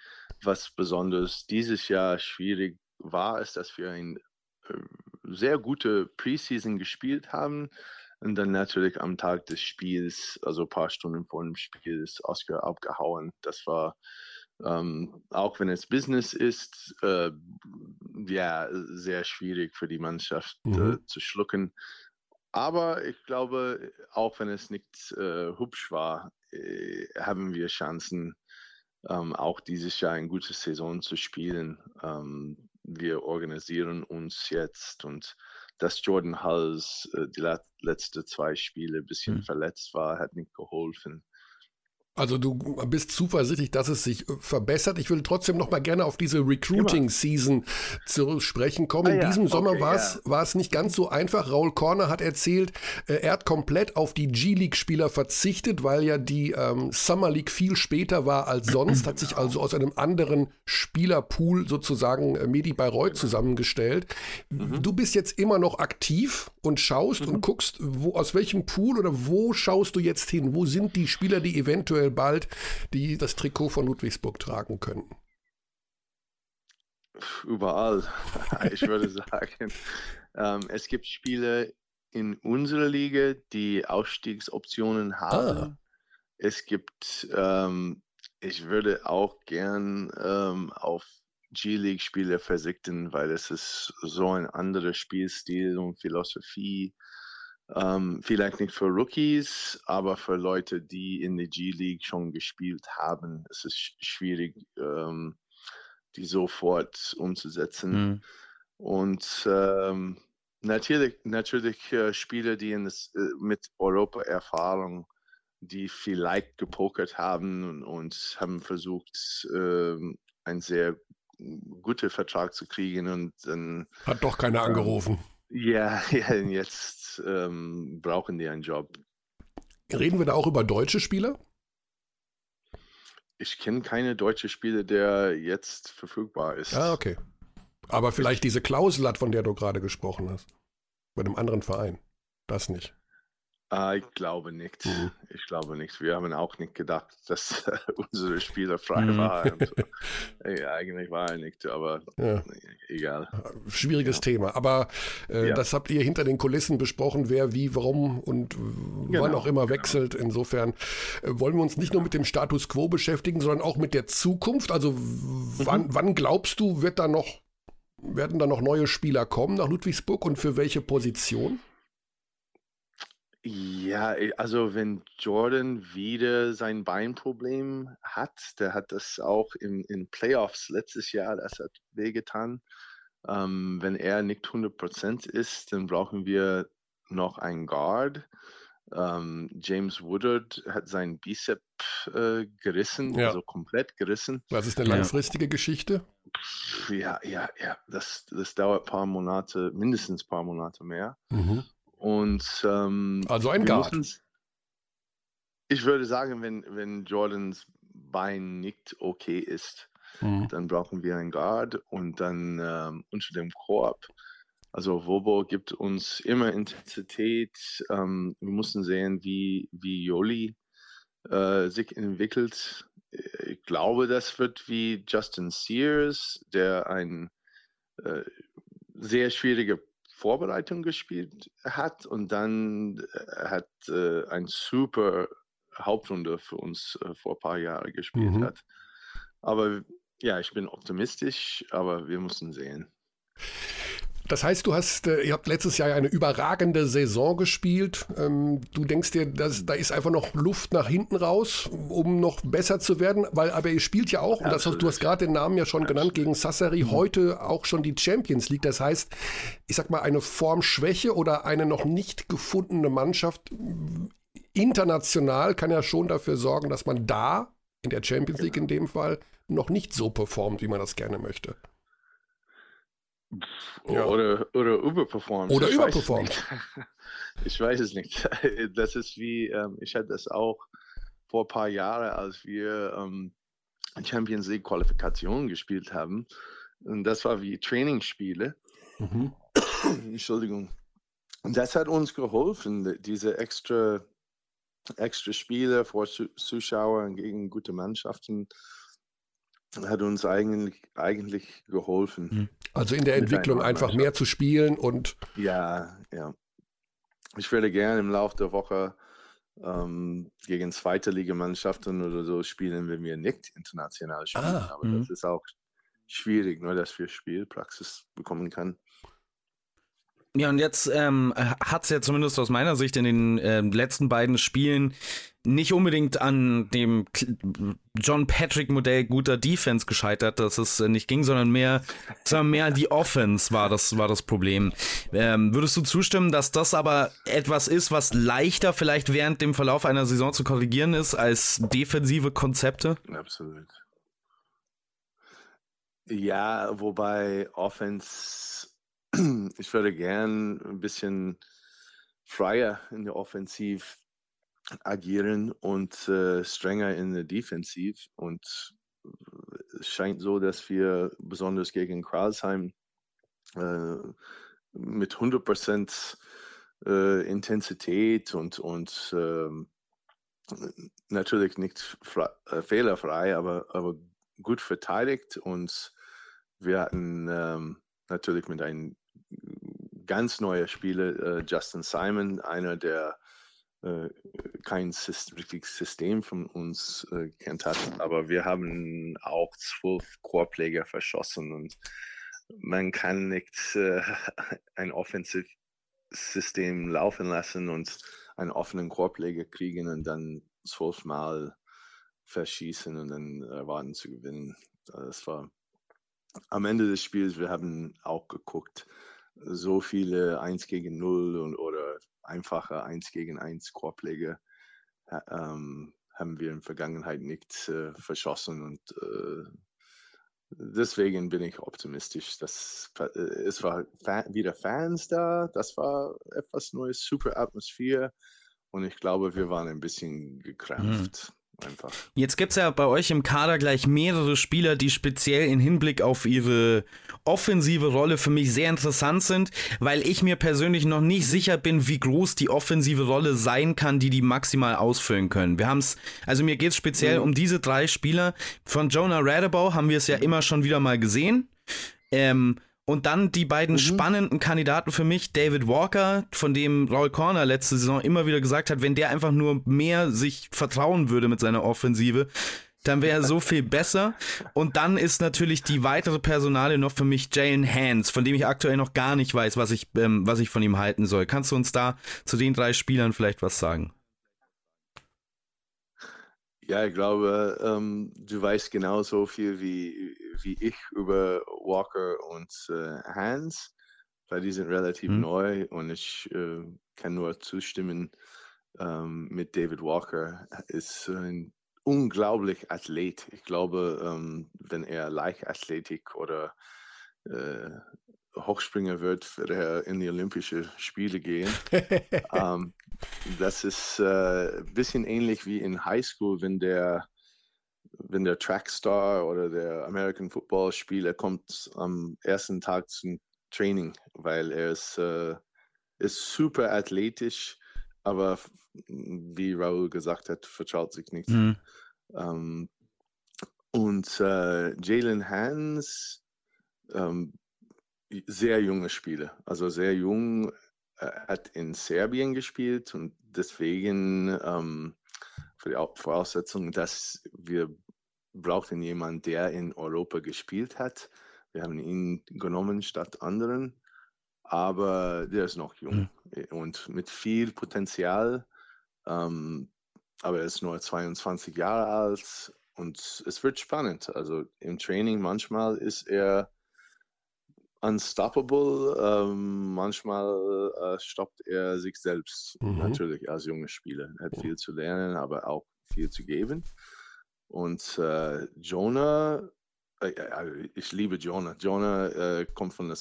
Was besonders dieses Jahr schwierig war, ist, dass wir ein äh, sehr gute Preseason gespielt haben. Und dann natürlich am Tag des Spiels, also ein paar Stunden vor dem Spiel, ist Oscar abgehauen. Das war ähm, auch wenn es Business ist, äh, ja, sehr schwierig für die Mannschaft äh, mhm. äh, zu schlucken. Aber ich glaube, auch wenn es nicht äh, hübsch war, äh, haben wir Chancen, ähm, auch dieses Jahr eine gute Saison zu spielen. Ähm, wir organisieren uns jetzt und dass Jordan Hulls äh, die letzten zwei Spiele ein bisschen mhm. verletzt war, hat nicht geholfen. Also du bist zuversichtlich, dass es sich äh, verbessert. Ich würde trotzdem noch mal gerne auf diese Recruiting-Season zu sprechen kommen. Ah, In diesem ja. Sommer okay, war es ja. nicht ganz so einfach. Raul Korner hat erzählt, äh, er hat komplett auf die G-League-Spieler verzichtet, weil ja die ähm, Summer League viel später war als sonst. Hat sich also aus einem anderen Spielerpool sozusagen äh, Medi Bayreuth zusammengestellt. Mhm. Du bist jetzt immer noch aktiv und schaust mhm. und guckst, wo, aus welchem Pool oder wo schaust du jetzt hin? Wo sind die Spieler, die eventuell eventuell bald die das Trikot von Ludwigsburg tragen könnten? Überall. Ich würde sagen, ähm, es gibt Spiele in unserer Liga, die Ausstiegsoptionen haben. Ah. Es gibt, ähm, ich würde auch gern ähm, auf G-League-Spiele verzichten, weil es ist so ein anderer Spielstil und Philosophie. Ähm, vielleicht nicht für Rookies, aber für Leute, die in der G-League schon gespielt haben, ist es schwierig, ähm, die sofort umzusetzen. Mhm. Und ähm, natürlich, natürlich äh, Spieler, die in das, äh, mit Europa-Erfahrung, die vielleicht gepokert haben und, und haben versucht, äh, einen sehr guten Vertrag zu kriegen und dann hat doch keiner ähm, angerufen. Ja, ja jetzt ähm, brauchen die einen Job. Reden wir da auch über deutsche Spieler? Ich kenne keine deutsche Spieler, der jetzt verfügbar ist. Ah, okay. Aber vielleicht diese Klausel hat, von der du gerade gesprochen hast. Bei einem anderen Verein. Das nicht. Ah, ich glaube nicht. Mhm. Ich glaube nicht. Wir haben auch nicht gedacht, dass äh, unsere Spieler frei mhm. waren. So. ja, eigentlich war er nicht, aber ja. egal. Schwieriges ja. Thema. Aber äh, ja. das habt ihr hinter den Kulissen besprochen, wer wie, warum und genau. wann auch immer genau. wechselt. Insofern äh, wollen wir uns nicht nur mit dem Status quo beschäftigen, sondern auch mit der Zukunft. Also mhm. wann, wann glaubst du, wird da noch, werden da noch neue Spieler kommen nach Ludwigsburg und für welche Position? Ja, also wenn Jordan wieder sein Beinproblem hat, der hat das auch in, in Playoffs letztes Jahr, das hat wehgetan. Ähm, wenn er nicht 100% ist, dann brauchen wir noch ein Guard. Ähm, James Woodard hat seinen Bicep äh, gerissen, ja. also komplett gerissen. Das ist eine langfristige ja. Geschichte. Ja, ja, ja. Das, das dauert ein paar Monate, mindestens ein paar Monate mehr. Mhm. Und ähm, also ein Guard. Ich würde sagen, wenn, wenn Jordans Bein nicht okay ist, mhm. dann brauchen wir einen Guard und dann ähm, unter dem Korb also Wobo gibt uns immer Intensität. Ähm, wir mussten sehen, wie, wie Joli äh, sich entwickelt. Ich glaube, das wird wie Justin Sears, der eine äh, sehr schwierige Vorbereitung gespielt hat und dann äh, hat äh, ein super Hauptrunde für uns äh, vor ein paar Jahren gespielt mhm. hat. Aber ja, ich bin optimistisch, aber wir müssen sehen. Das heißt, du hast, äh, ihr habt letztes Jahr eine überragende Saison gespielt. Ähm, du denkst dir, dass, da ist einfach noch Luft nach hinten raus, um noch besser zu werden, weil aber ihr spielt ja auch, und das, du hast gerade den Namen ja schon Absolut. genannt, gegen Sassari mhm. heute auch schon die Champions League. Das heißt, ich sag mal, eine Formschwäche oder eine noch nicht gefundene Mannschaft international kann ja schon dafür sorgen, dass man da, in der Champions League in dem Fall, noch nicht so performt, wie man das gerne möchte. Ja. Oder, oder überperformt. Oder ich überperformt. Weiß ich weiß es nicht. Das ist wie, ähm, ich hatte das auch vor ein paar Jahren, als wir ähm, Champions League Qualifikation gespielt haben. Und das war wie Trainingsspiele. Mhm. Entschuldigung. Und das hat uns geholfen, diese extra, extra Spiele vor Zuschauern gegen gute Mannschaften hat uns eigentlich, eigentlich geholfen. Hm. Also in der Entwicklung einfach mehr zu spielen und. Ja, ja. Ich würde gerne im Laufe der Woche ähm, gegen zweite Ligamannschaften oder so spielen, wenn wir nicht international spielen. Ah, Aber mh. das ist auch schwierig, nur dass wir Spielpraxis bekommen können. Ja, und jetzt ähm, hat es ja zumindest aus meiner Sicht in den äh, letzten beiden Spielen nicht unbedingt an dem John Patrick Modell guter Defense gescheitert, dass es äh, nicht ging, sondern mehr, sondern mehr die Offense war das, war das Problem. Ähm, würdest du zustimmen, dass das aber etwas ist, was leichter vielleicht während dem Verlauf einer Saison zu korrigieren ist als defensive Konzepte? Absolut. Ja, wobei Offense ich würde gern ein bisschen freier in der Offensiv agieren und äh, strenger in der Defensiv. Und es scheint so, dass wir besonders gegen Kralsheim äh, mit 100% äh, Intensität und, und ähm, natürlich nicht äh, fehlerfrei, aber, aber gut verteidigt. Und wir hatten ähm, natürlich mit einem ganz neuer Spieler, äh, Justin Simon, einer, der äh, kein System, richtiges System von uns äh, kennt hat. Aber wir haben auch zwölf Chorpfleger verschossen und man kann nicht äh, ein Offensivsystem laufen lassen und einen offenen Chorpfleger kriegen und dann zwölfmal verschießen und dann erwarten zu gewinnen. Das war am Ende des Spiels, wir haben auch geguckt, so viele 1 gegen 0 und, oder einfache 1 gegen 1 Korbpflege ähm, haben wir in der Vergangenheit nicht äh, verschossen und äh, deswegen bin ich optimistisch. Dass, äh, es war fa wieder Fans da, das war etwas Neues, super Atmosphäre und ich glaube, wir waren ein bisschen gekrampft. Mhm. Einfach. Jetzt gibt es ja bei euch im Kader gleich mehrere Spieler, die speziell in Hinblick auf ihre offensive Rolle für mich sehr interessant sind, weil ich mir persönlich noch nicht sicher bin, wie groß die offensive Rolle sein kann, die die maximal ausfüllen können. Wir haben es, also mir geht es speziell mhm. um diese drei Spieler. Von Jonah Radebau haben wir es ja immer schon wieder mal gesehen. Ähm, und dann die beiden mhm. spannenden Kandidaten für mich, David Walker, von dem Raul Corner letzte Saison immer wieder gesagt hat, wenn der einfach nur mehr sich vertrauen würde mit seiner Offensive, dann wäre er so viel besser. Und dann ist natürlich die weitere Personale noch für mich Jalen Hands, von dem ich aktuell noch gar nicht weiß, was ich, ähm, was ich von ihm halten soll. Kannst du uns da zu den drei Spielern vielleicht was sagen? Ja, ich glaube, ähm, du weißt genauso viel wie, wie ich über Walker und äh, Hans, weil die sind relativ mhm. neu und ich äh, kann nur zustimmen ähm, mit David Walker. Ist ein unglaublich Athlet. Ich glaube, ähm, wenn er Leichtathletik oder äh, Hochspringer wird, wird er in die Olympischen Spiele gehen. ähm, das ist äh, ein bisschen ähnlich wie in Highschool, wenn der wenn der Trackstar oder der American Football Spieler kommt am ersten Tag zum Training, weil er ist, äh, ist super athletisch, aber wie Raul gesagt hat, vertraut sich nicht. Mhm. Ähm, und äh, Jalen Hans, ähm, sehr junge Spieler, also sehr jung, äh, hat in Serbien gespielt und deswegen ähm, für die Voraussetzung, dass wir brauchten jemanden, der in Europa gespielt hat. Wir haben ihn genommen statt anderen, aber der ist noch jung mhm. und mit viel Potenzial. Ähm, aber er ist nur 22 Jahre alt und es wird spannend. Also im Training manchmal ist er unstoppable, ähm, manchmal äh, stoppt er sich selbst. Mhm. Natürlich als junger Spieler. Er hat viel zu lernen, aber auch viel zu geben. Und äh, Jonah, äh, äh, ich liebe Jonah. Jonah äh, kommt von der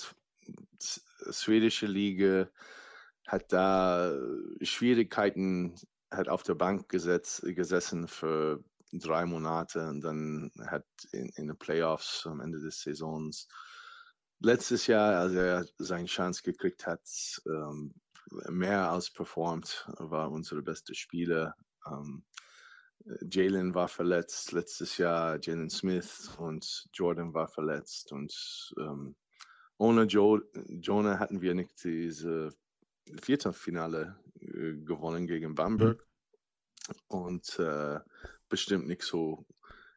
schwedischen Liga, hat da Schwierigkeiten, hat auf der Bank gesetz, gesessen für drei Monate und dann hat in, in den Playoffs am Ende des Saisons letztes Jahr, als er seine Chance gekriegt hat, ähm, mehr als performt, war unser bester Spieler. Ähm, Jalen war verletzt letztes Jahr, Jalen Smith und Jordan war verletzt und ähm, ohne jo Jonah hatten wir nicht diese Viertelfinale äh, gewonnen gegen Bamberg mhm. und äh, bestimmt nicht so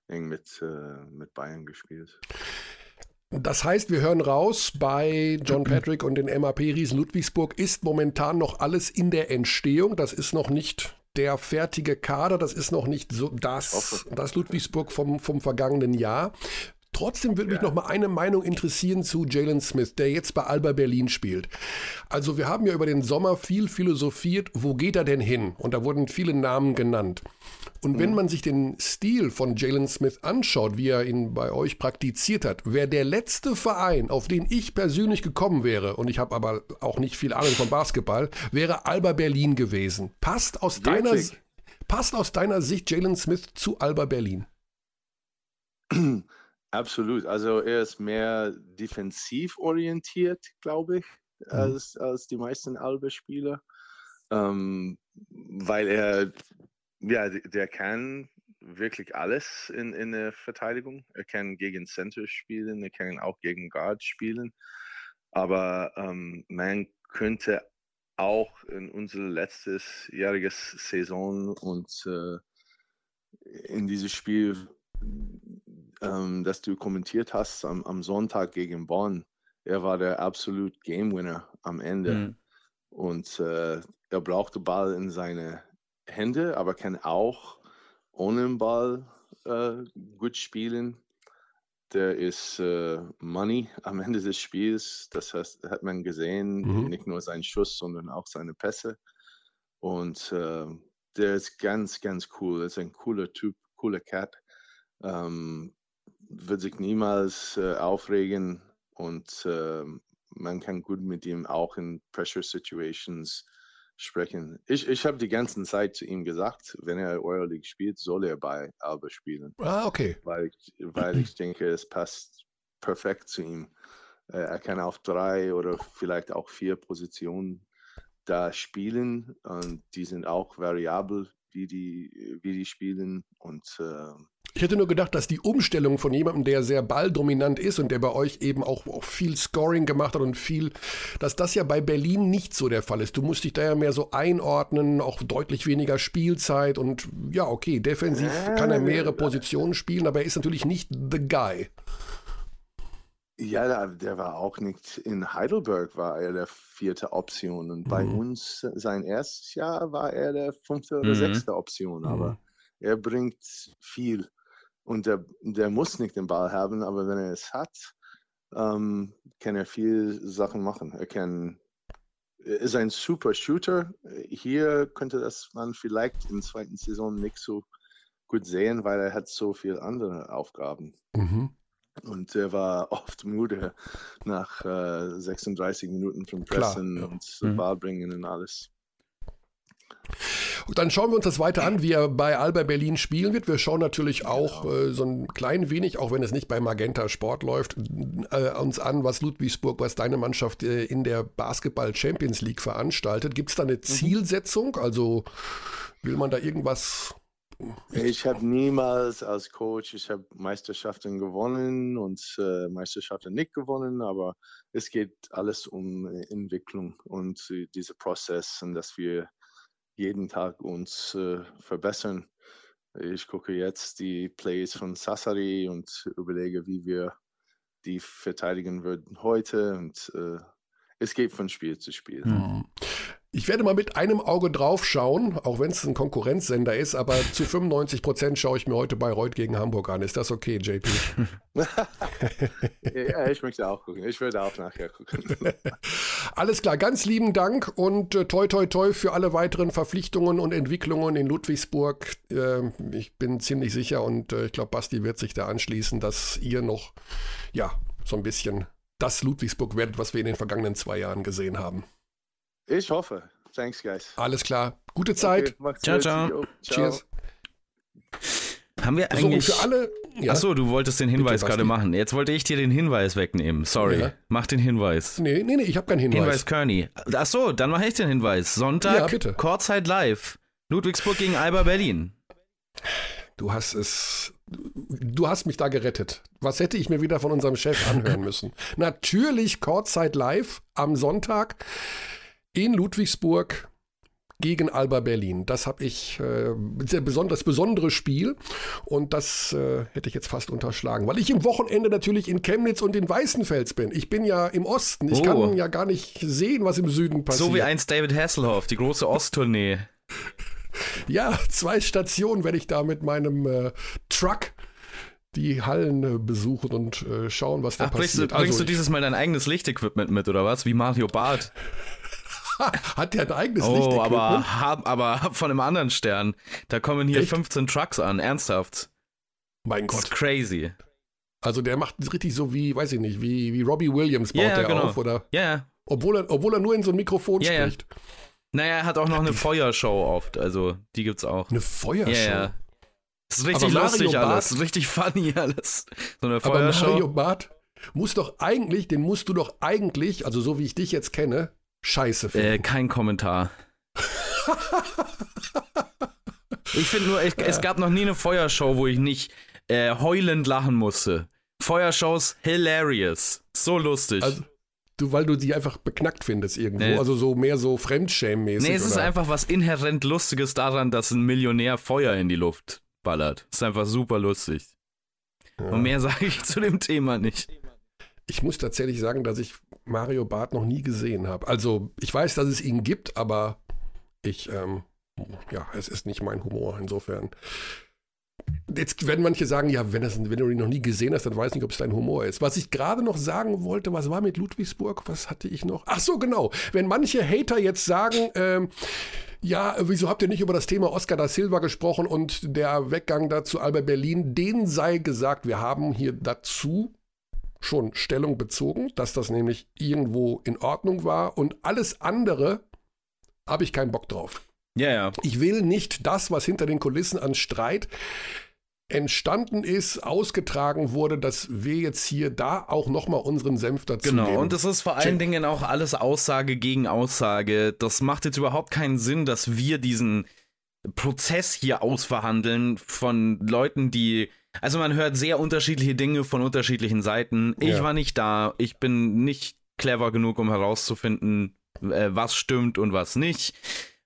eng mit, äh, mit Bayern gespielt. Das heißt, wir hören raus, bei John Patrick und den MAP Riesen Ludwigsburg ist momentan noch alles in der Entstehung. Das ist noch nicht der fertige Kader. Das ist noch nicht so das, das Ludwigsburg vom, vom vergangenen Jahr. Trotzdem würde mich noch mal eine Meinung interessieren zu Jalen Smith, der jetzt bei Alba Berlin spielt. Also wir haben ja über den Sommer viel philosophiert, wo geht er denn hin? Und da wurden viele Namen genannt. Und wenn mhm. man sich den Stil von Jalen Smith anschaut, wie er ihn bei euch praktiziert hat, wäre der letzte Verein, auf den ich persönlich gekommen wäre, und ich habe aber auch nicht viel Ahnung von Basketball, wäre Alba Berlin gewesen. Passt aus deiner passt aus deiner Sicht Jalen Smith zu Alba Berlin? Absolut. Also er ist mehr defensiv orientiert, glaube ich, mhm. als, als die meisten Alba-Spieler. Ähm, weil er, ja, der kann wirklich alles in, in der Verteidigung. Er kann gegen Center spielen, er kann auch gegen Guard spielen. Aber ähm, man könnte auch in unser letztes jähriges Saison und äh, in dieses Spiel ähm, das du kommentiert hast am, am, Sonntag gegen Bonn, er war der absolute Game Winner am Ende. Mhm. Und äh, er braucht den Ball in seine Hände, aber kann auch ohne den Ball äh, gut spielen. Der ist äh, Money am Ende des Spiels. Das heißt, hat man gesehen, mhm. nicht nur seinen Schuss, sondern auch seine Pässe. Und äh, der ist ganz, ganz cool. Er ist ein cooler Typ, cooler Cat. Ähm, wird sich niemals äh, aufregen und äh, man kann gut mit ihm auch in Pressure Situations sprechen. Ich, ich habe die ganze Zeit zu ihm gesagt, wenn er Euroleague spielt, soll er bei Alba spielen. Ah, okay. Weil, weil ich denke, es passt perfekt zu ihm. Äh, er kann auf drei oder vielleicht auch vier Positionen da spielen und die sind auch variabel, wie die, wie die spielen und äh, ich hätte nur gedacht, dass die Umstellung von jemandem, der sehr balldominant ist und der bei euch eben auch, auch, viel Scoring gemacht hat und viel, dass das ja bei Berlin nicht so der Fall ist. Du musst dich da ja mehr so einordnen, auch deutlich weniger Spielzeit und ja, okay, defensiv kann er mehrere Positionen spielen, aber er ist natürlich nicht the guy. Ja, der war auch nicht in Heidelberg, war er der vierte Option und bei mhm. uns sein erstes Jahr war er der fünfte oder mhm. sechste Option, aber mhm. er bringt viel und der, der muss nicht den Ball haben, aber wenn er es hat, ähm, kann er viel Sachen machen. Er kann ist ein super Shooter. Hier könnte das man vielleicht in der zweiten Saison nicht so gut sehen, weil er hat so viele andere Aufgaben. Mhm. Und er war oft müde nach äh, 36 Minuten vom Pressen Klar, ja. und mhm. Ball bringen und alles. Und dann schauen wir uns das weiter an, wie er bei Alba Berlin spielen wird. Wir schauen natürlich auch genau. äh, so ein klein wenig, auch wenn es nicht bei Magenta Sport läuft, äh, uns an, was Ludwigsburg, was deine Mannschaft äh, in der Basketball Champions League veranstaltet. Gibt es da eine mhm. Zielsetzung? Also will man da irgendwas ich habe niemals als Coach, ich habe Meisterschaften gewonnen und äh, Meisterschaften nicht gewonnen, aber es geht alles um Entwicklung und äh, dieser Prozess und dass wir jeden Tag uns äh, verbessern. Ich gucke jetzt die Plays von Sassari und überlege, wie wir die verteidigen würden heute und äh, es geht von Spiel zu Spiel. Mhm. Ich werde mal mit einem Auge drauf schauen, auch wenn es ein Konkurrenzsender ist, aber zu 95 Prozent schaue ich mir heute Bayreuth gegen Hamburg an. Ist das okay, JP? ja, ich möchte auch gucken. Ich würde auch nachher gucken. Alles klar, ganz lieben Dank und äh, toi toi toi für alle weiteren Verpflichtungen und Entwicklungen in Ludwigsburg. Äh, ich bin ziemlich sicher und äh, ich glaube, Basti wird sich da anschließen, dass ihr noch ja so ein bisschen das Ludwigsburg werdet, was wir in den vergangenen zwei Jahren gesehen haben. Ich hoffe. Thanks, guys. Alles klar. Gute Zeit. Okay, ciao, ciao, ciao. Cheers. Haben wir eigentlich. So, für alle. Ja. Achso, du wolltest den Hinweis gerade machen. Jetzt wollte ich dir den Hinweis wegnehmen. Sorry. Ja. Mach den Hinweis. Nee, nee, nee, ich habe keinen Hinweis. Hinweis Kearney. Achso, dann mache ich den Hinweis. Sonntag, ja, Kurzzeit live. Ludwigsburg gegen Alba Berlin. Du hast es. Du hast mich da gerettet. Was hätte ich mir wieder von unserem Chef anhören müssen? Natürlich Kurzzeit live am Sonntag in Ludwigsburg gegen Alba Berlin. Das habe ich äh, das besondere Spiel und das äh, hätte ich jetzt fast unterschlagen, weil ich im Wochenende natürlich in Chemnitz und in Weißenfels bin. Ich bin ja im Osten. Ich oh. kann ja gar nicht sehen, was im Süden passiert. So wie einst David Hasselhoff, die große Osttournee. ja, zwei Stationen werde ich da mit meinem äh, Truck die Hallen äh, besuchen und äh, schauen, was da Ach, passiert. Bringst, du, bringst also, du dieses Mal dein eigenes Lichtequipment mit oder was? Wie Mario Barth? Hat der ein eigenes oh, Licht? Aber, aber von einem anderen Stern. Da kommen hier Echt? 15 Trucks an, ernsthaft. Mein Gott. Das ist crazy. Also der macht richtig so wie, weiß ich nicht, wie, wie Robbie Williams baut yeah, der genau. auf, oder? Ja, yeah. Obwohl er, obwohl er nur in so ein Mikrofon yeah, spricht. Naja, er hat auch noch eine Feuershow oft, also die gibt's auch. Eine Feuershow? Ja, yeah, Das ist richtig lustig Bart, alles, richtig funny alles. So eine Feuershow. Aber Mario Barth muss doch eigentlich, den musst du doch eigentlich, also so wie ich dich jetzt kenne, scheiße. Äh, kein Kommentar. ich finde nur, ich, es gab noch nie eine Feuershow, wo ich nicht äh, heulend lachen musste. Feuershows hilarious. So lustig. Also, du, weil du sie einfach beknackt findest irgendwo. Nee. Also so mehr so Fremdschämen-mäßig. Nee, es oder? ist einfach was inhärent Lustiges daran, dass ein Millionär Feuer in die Luft ballert. ist einfach super lustig. Ja. Und mehr sage ich zu dem Thema nicht. Ich muss tatsächlich sagen, dass ich Mario Barth noch nie gesehen habe. Also ich weiß, dass es ihn gibt, aber ich, ähm, ja, es ist nicht mein Humor. Insofern. Jetzt werden manche sagen, ja, wenn, das, wenn du ihn noch nie gesehen hast, dann weiß ich nicht, ob es dein Humor ist. Was ich gerade noch sagen wollte, was war mit Ludwigsburg? Was hatte ich noch? Ach so, genau. Wenn manche Hater jetzt sagen, ähm, ja, wieso habt ihr nicht über das Thema Oscar da Silva gesprochen und der Weggang dazu Albert Berlin? Denen sei gesagt, wir haben hier dazu schon Stellung bezogen, dass das nämlich irgendwo in Ordnung war und alles andere habe ich keinen Bock drauf. Ja, ja. Ich will nicht das, was hinter den Kulissen an Streit entstanden ist, ausgetragen wurde, dass wir jetzt hier da auch nochmal unseren Senf dazu Genau, geben. und das ist vor allen Check. Dingen auch alles Aussage gegen Aussage. Das macht jetzt überhaupt keinen Sinn, dass wir diesen Prozess hier ausverhandeln von Leuten, die also man hört sehr unterschiedliche Dinge von unterschiedlichen Seiten. Ich ja. war nicht da. Ich bin nicht clever genug, um herauszufinden, äh, was stimmt und was nicht.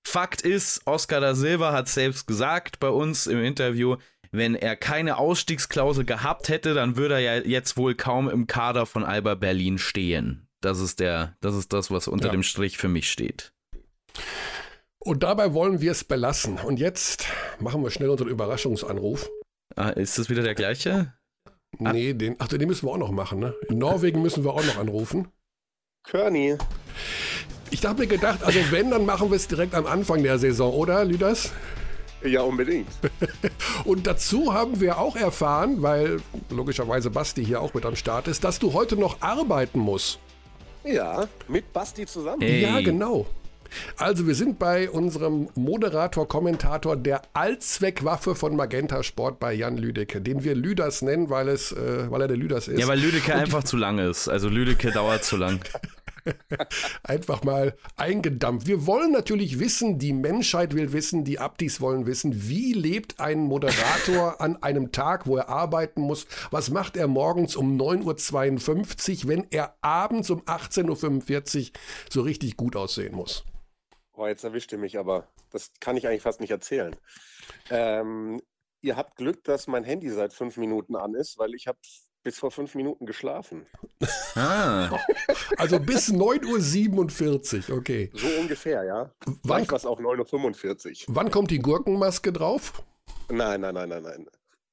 Fakt ist, Oscar da Silva hat selbst gesagt bei uns im Interview, wenn er keine Ausstiegsklausel gehabt hätte, dann würde er ja jetzt wohl kaum im Kader von Alba Berlin stehen. Das ist der, das ist das, was unter ja. dem Strich für mich steht. Und dabei wollen wir es belassen. Und jetzt machen wir schnell unseren Überraschungsanruf. Ah, ist das wieder der gleiche? Nee, den, ach, den müssen wir auch noch machen, ne? In Norwegen müssen wir auch noch anrufen. Körny. Ich habe mir gedacht, also wenn, dann machen wir es direkt am Anfang der Saison, oder, Lüders? Ja, unbedingt. Und dazu haben wir auch erfahren, weil logischerweise Basti hier auch mit am Start ist, dass du heute noch arbeiten musst. Ja, mit Basti zusammen. Hey. Ja, genau. Also wir sind bei unserem Moderator, Kommentator der Allzweckwaffe von Magenta Sport bei Jan Lüdecke, den wir Lüders nennen, weil, es, äh, weil er der Lüders ist. Ja, weil Lüdecke einfach zu lang ist. Also Lüdecke dauert zu lang. Einfach mal eingedampft. Wir wollen natürlich wissen, die Menschheit will wissen, die Abdis wollen wissen, wie lebt ein Moderator an einem Tag, wo er arbeiten muss? Was macht er morgens um 9.52 Uhr, wenn er abends um 18.45 Uhr so richtig gut aussehen muss? Oh, jetzt erwischt ihr mich, aber das kann ich eigentlich fast nicht erzählen. Ähm, ihr habt Glück, dass mein Handy seit fünf Minuten an ist, weil ich habe bis vor fünf Minuten geschlafen. Ah. Also bis 9.47 Uhr, okay. So ungefähr, ja. Wann, es auch 9.45 Uhr. wann kommt die Gurkenmaske drauf? Nein, nein, nein, nein, nein.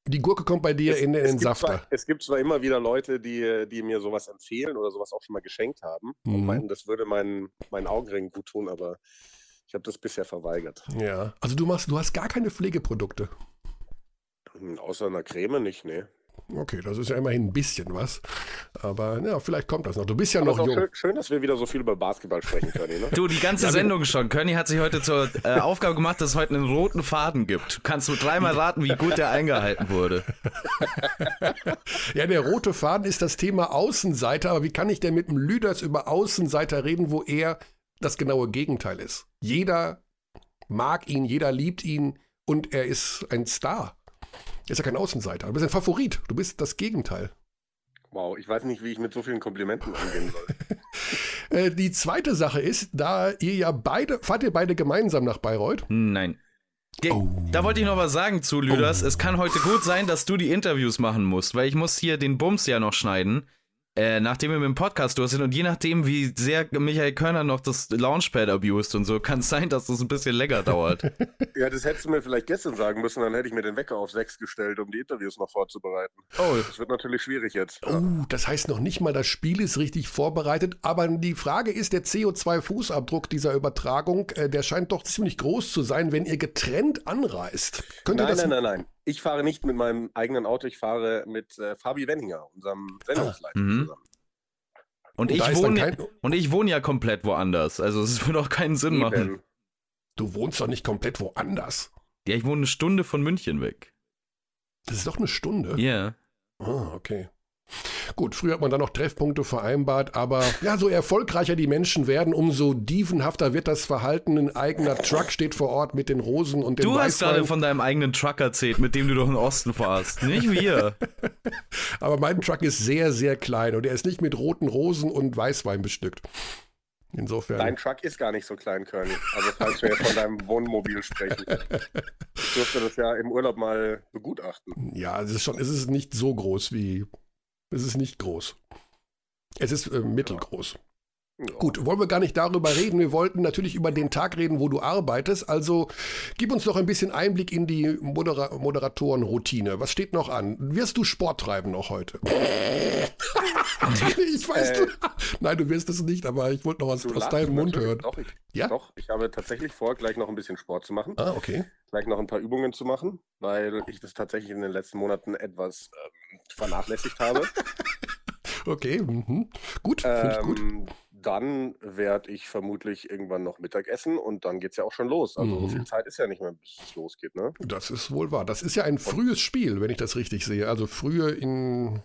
Die Gurke kommt bei dir in, in den Safter. zwar, es gibt zwar immer wieder Leute, die, die mir sowas empfehlen oder sowas auch schon mal geschenkt haben Mhm. und meinen, das würde meinen, meinen Augenringen gut tun, aber ich habe das bisher verweigert. Ja. Also du machst, du hast gar keine Pflegeprodukte. Hm, Außer einer Creme nicht, nee. Okay, das ist ja immerhin ein bisschen was. Aber ja, vielleicht kommt das noch. Du bist ja Aber noch es ist auch jung. schön, schön, dass wir wieder so viel über Basketball sprechen können. Ne? Du, die ganze Sendung schon. Körny hat sich heute zur äh, Aufgabe gemacht, dass es heute einen roten Faden gibt. Kannst du dreimal raten, wie gut der eingehalten wurde? Ja, der rote Faden ist das Thema Außenseiter, aber wie kann ich denn mit dem Lüders über Außenseiter reden, wo er das genaue Gegenteil ist? Jeder mag ihn, jeder liebt ihn und er ist ein Star. Er ist ja kein Außenseiter. Du bist ein Favorit. Du bist das Gegenteil. Wow, ich weiß nicht, wie ich mit so vielen Komplimenten umgehen soll. Äh, die zweite Sache ist, da ihr ja beide, fahrt ihr beide gemeinsam nach Bayreuth? Nein. Der, Da wollte ich noch was sagen zu Lüders. Es kann heute gut sein, dass du die Interviews machen musst, weil ich muss hier den Bums ja noch schneiden. Äh, nachdem wir mit dem Podcast durch sind und je nachdem, wie sehr Michael Körner noch das Launchpad abused und so, kann es sein, dass das ein bisschen länger dauert. ja, das hättest du mir vielleicht gestern sagen müssen, dann hätte ich mir den Wecker auf sechs gestellt, um die Interviews noch vorzubereiten. Oh, Das wird natürlich schwierig jetzt. Oh, das heißt noch nicht mal, das Spiel ist richtig vorbereitet. Aber die Frage ist, der CO2-Fußabdruck dieser Übertragung, äh, der scheint doch ziemlich groß zu sein, wenn ihr getrennt anreist. Könnt ihr Nein, das? nein, nein, nein. Ich fahre nicht mit meinem eigenen Auto, ich fahre mit äh, Fabi Wenninger, unserem Sendungsleiter, Mhm. zusammen. und da ich, wohne, kein- und ich wohne ja komplett woanders. Also es würde auch keinen Sinn machen. Eben. Du wohnst doch nicht komplett woanders. Ja, ich wohne eine Stunde von München weg. Das ist doch eine Stunde. Ja. Ah, okay. Gut, früher hat man da noch Treffpunkte vereinbart, aber ja, so erfolgreicher die Menschen werden, umso dievenhafter wird das Verhalten. Ein eigener Truck steht vor Ort mit den Rosen und den Du hast Weißwein. gerade von deinem eigenen Truck erzählt, mit dem du durch den Osten fahrst. Nicht wir. Aber mein Truck ist sehr, sehr klein und er ist nicht mit roten Rosen und Weißwein bestückt. Insofern. Dein Truck ist gar nicht so klein, Körny. Also falls wir jetzt von deinem Wohnmobil sprechen. Ich durfte das ja im Urlaub mal begutachten. Ja, es ist schon, es ist nicht so groß wie. Es ist nicht groß. Es ist äh, mittelgroß. Ja. Gut, wollen wir gar nicht darüber reden. Wir wollten natürlich über den Tag reden, wo du arbeitest. Also gib uns doch ein bisschen Einblick in die Modera Moderatorenroutine. Was steht noch an? Wirst du Sport treiben noch heute? ich weiß, Äh. du. Nein, du wirst es nicht, aber ich wollte noch aus lachst deinem Mund hören. Doch ich, Ja? doch, ich habe tatsächlich vor, gleich noch ein bisschen Sport zu machen. Ah, okay. Gleich noch ein paar Übungen zu machen, weil ich das tatsächlich in den letzten Monaten etwas ähm, vernachlässigt habe. Okay, mhm. gut, finde ich gut. Ähm, dann werde ich vermutlich irgendwann noch Mittag essen und dann geht es ja auch schon los. Also so Mhm. viel Zeit ist ja nicht mehr, bis es losgeht. Ne? Das ist wohl wahr. Das ist ja ein frühes Spiel, wenn ich das richtig sehe. Also frühe in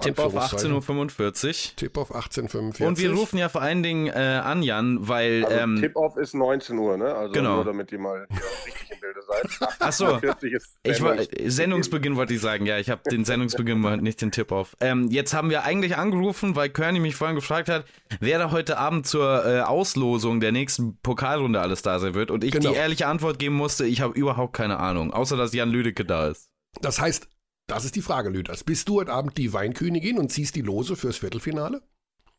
Tipp auf Anführungszeichen. 18.45 Uhr. Tipp auf 1845. Und wir rufen ja vor allen Dingen äh, an, Jan, weil. Also ähm, Tip-Off ist 19 Uhr, ne? Also Genau. nur damit ihr mal hier richtig im Bilde seid. Ach so. 48 ist Ich war, Sendungsbeginn. Wollte ich sagen, ja, ich habe den Sendungsbeginn nicht den Tipp auf. Ähm, jetzt haben wir eigentlich angerufen, weil Körny mich vorhin gefragt hat, wer da heute Abend zur äh, Auslosung der nächsten Pokalrunde alles da sein wird. Und ich Genau. die ehrliche Antwort geben musste, ich habe überhaupt keine Ahnung, außer dass Jan Lüdecke da ist. Das heißt, das ist die Frage, Lüders. Bist du heute Abend die Weinkönigin und ziehst die Lose fürs Viertelfinale?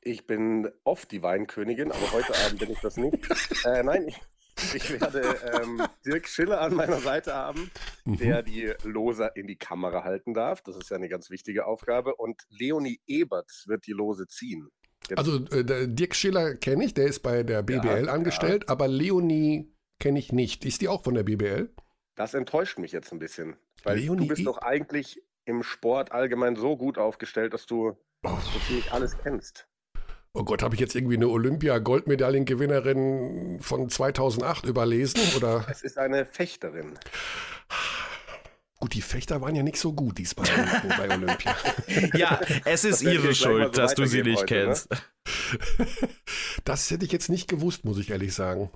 Ich bin oft die Weinkönigin, aber heute Abend bin ich das nicht. äh, nein, ich, ich werde ähm, Dirk Schiller an meiner Seite haben, Mhm. der die Lose in die Kamera halten darf. Das ist ja eine ganz wichtige Aufgabe. Und Leonie Ebert wird die Lose ziehen. Jetzt, Also äh, Dirk Schiller kenne ich, der ist bei der BBL Ja, angestellt, aber Leonie kenne ich nicht. Ist die auch von der BBL? Das enttäuscht mich jetzt ein bisschen. Weil Leonie du bist doch eigentlich im Sport allgemein so gut aufgestellt, dass du Oh, so ziemlich alles kennst. oh Gott, habe ich jetzt irgendwie eine Olympia-Goldmedaillengewinnerin von 2008 überlesen? Oder? Es ist eine Fechterin. Gut, die Fechter waren ja nicht so gut diesmal bei Olympia. Ja, es ist Das ihre Schuld, so dass du sie nicht heute, ne? kennst. Das hätte ich jetzt nicht gewusst, muss ich ehrlich sagen.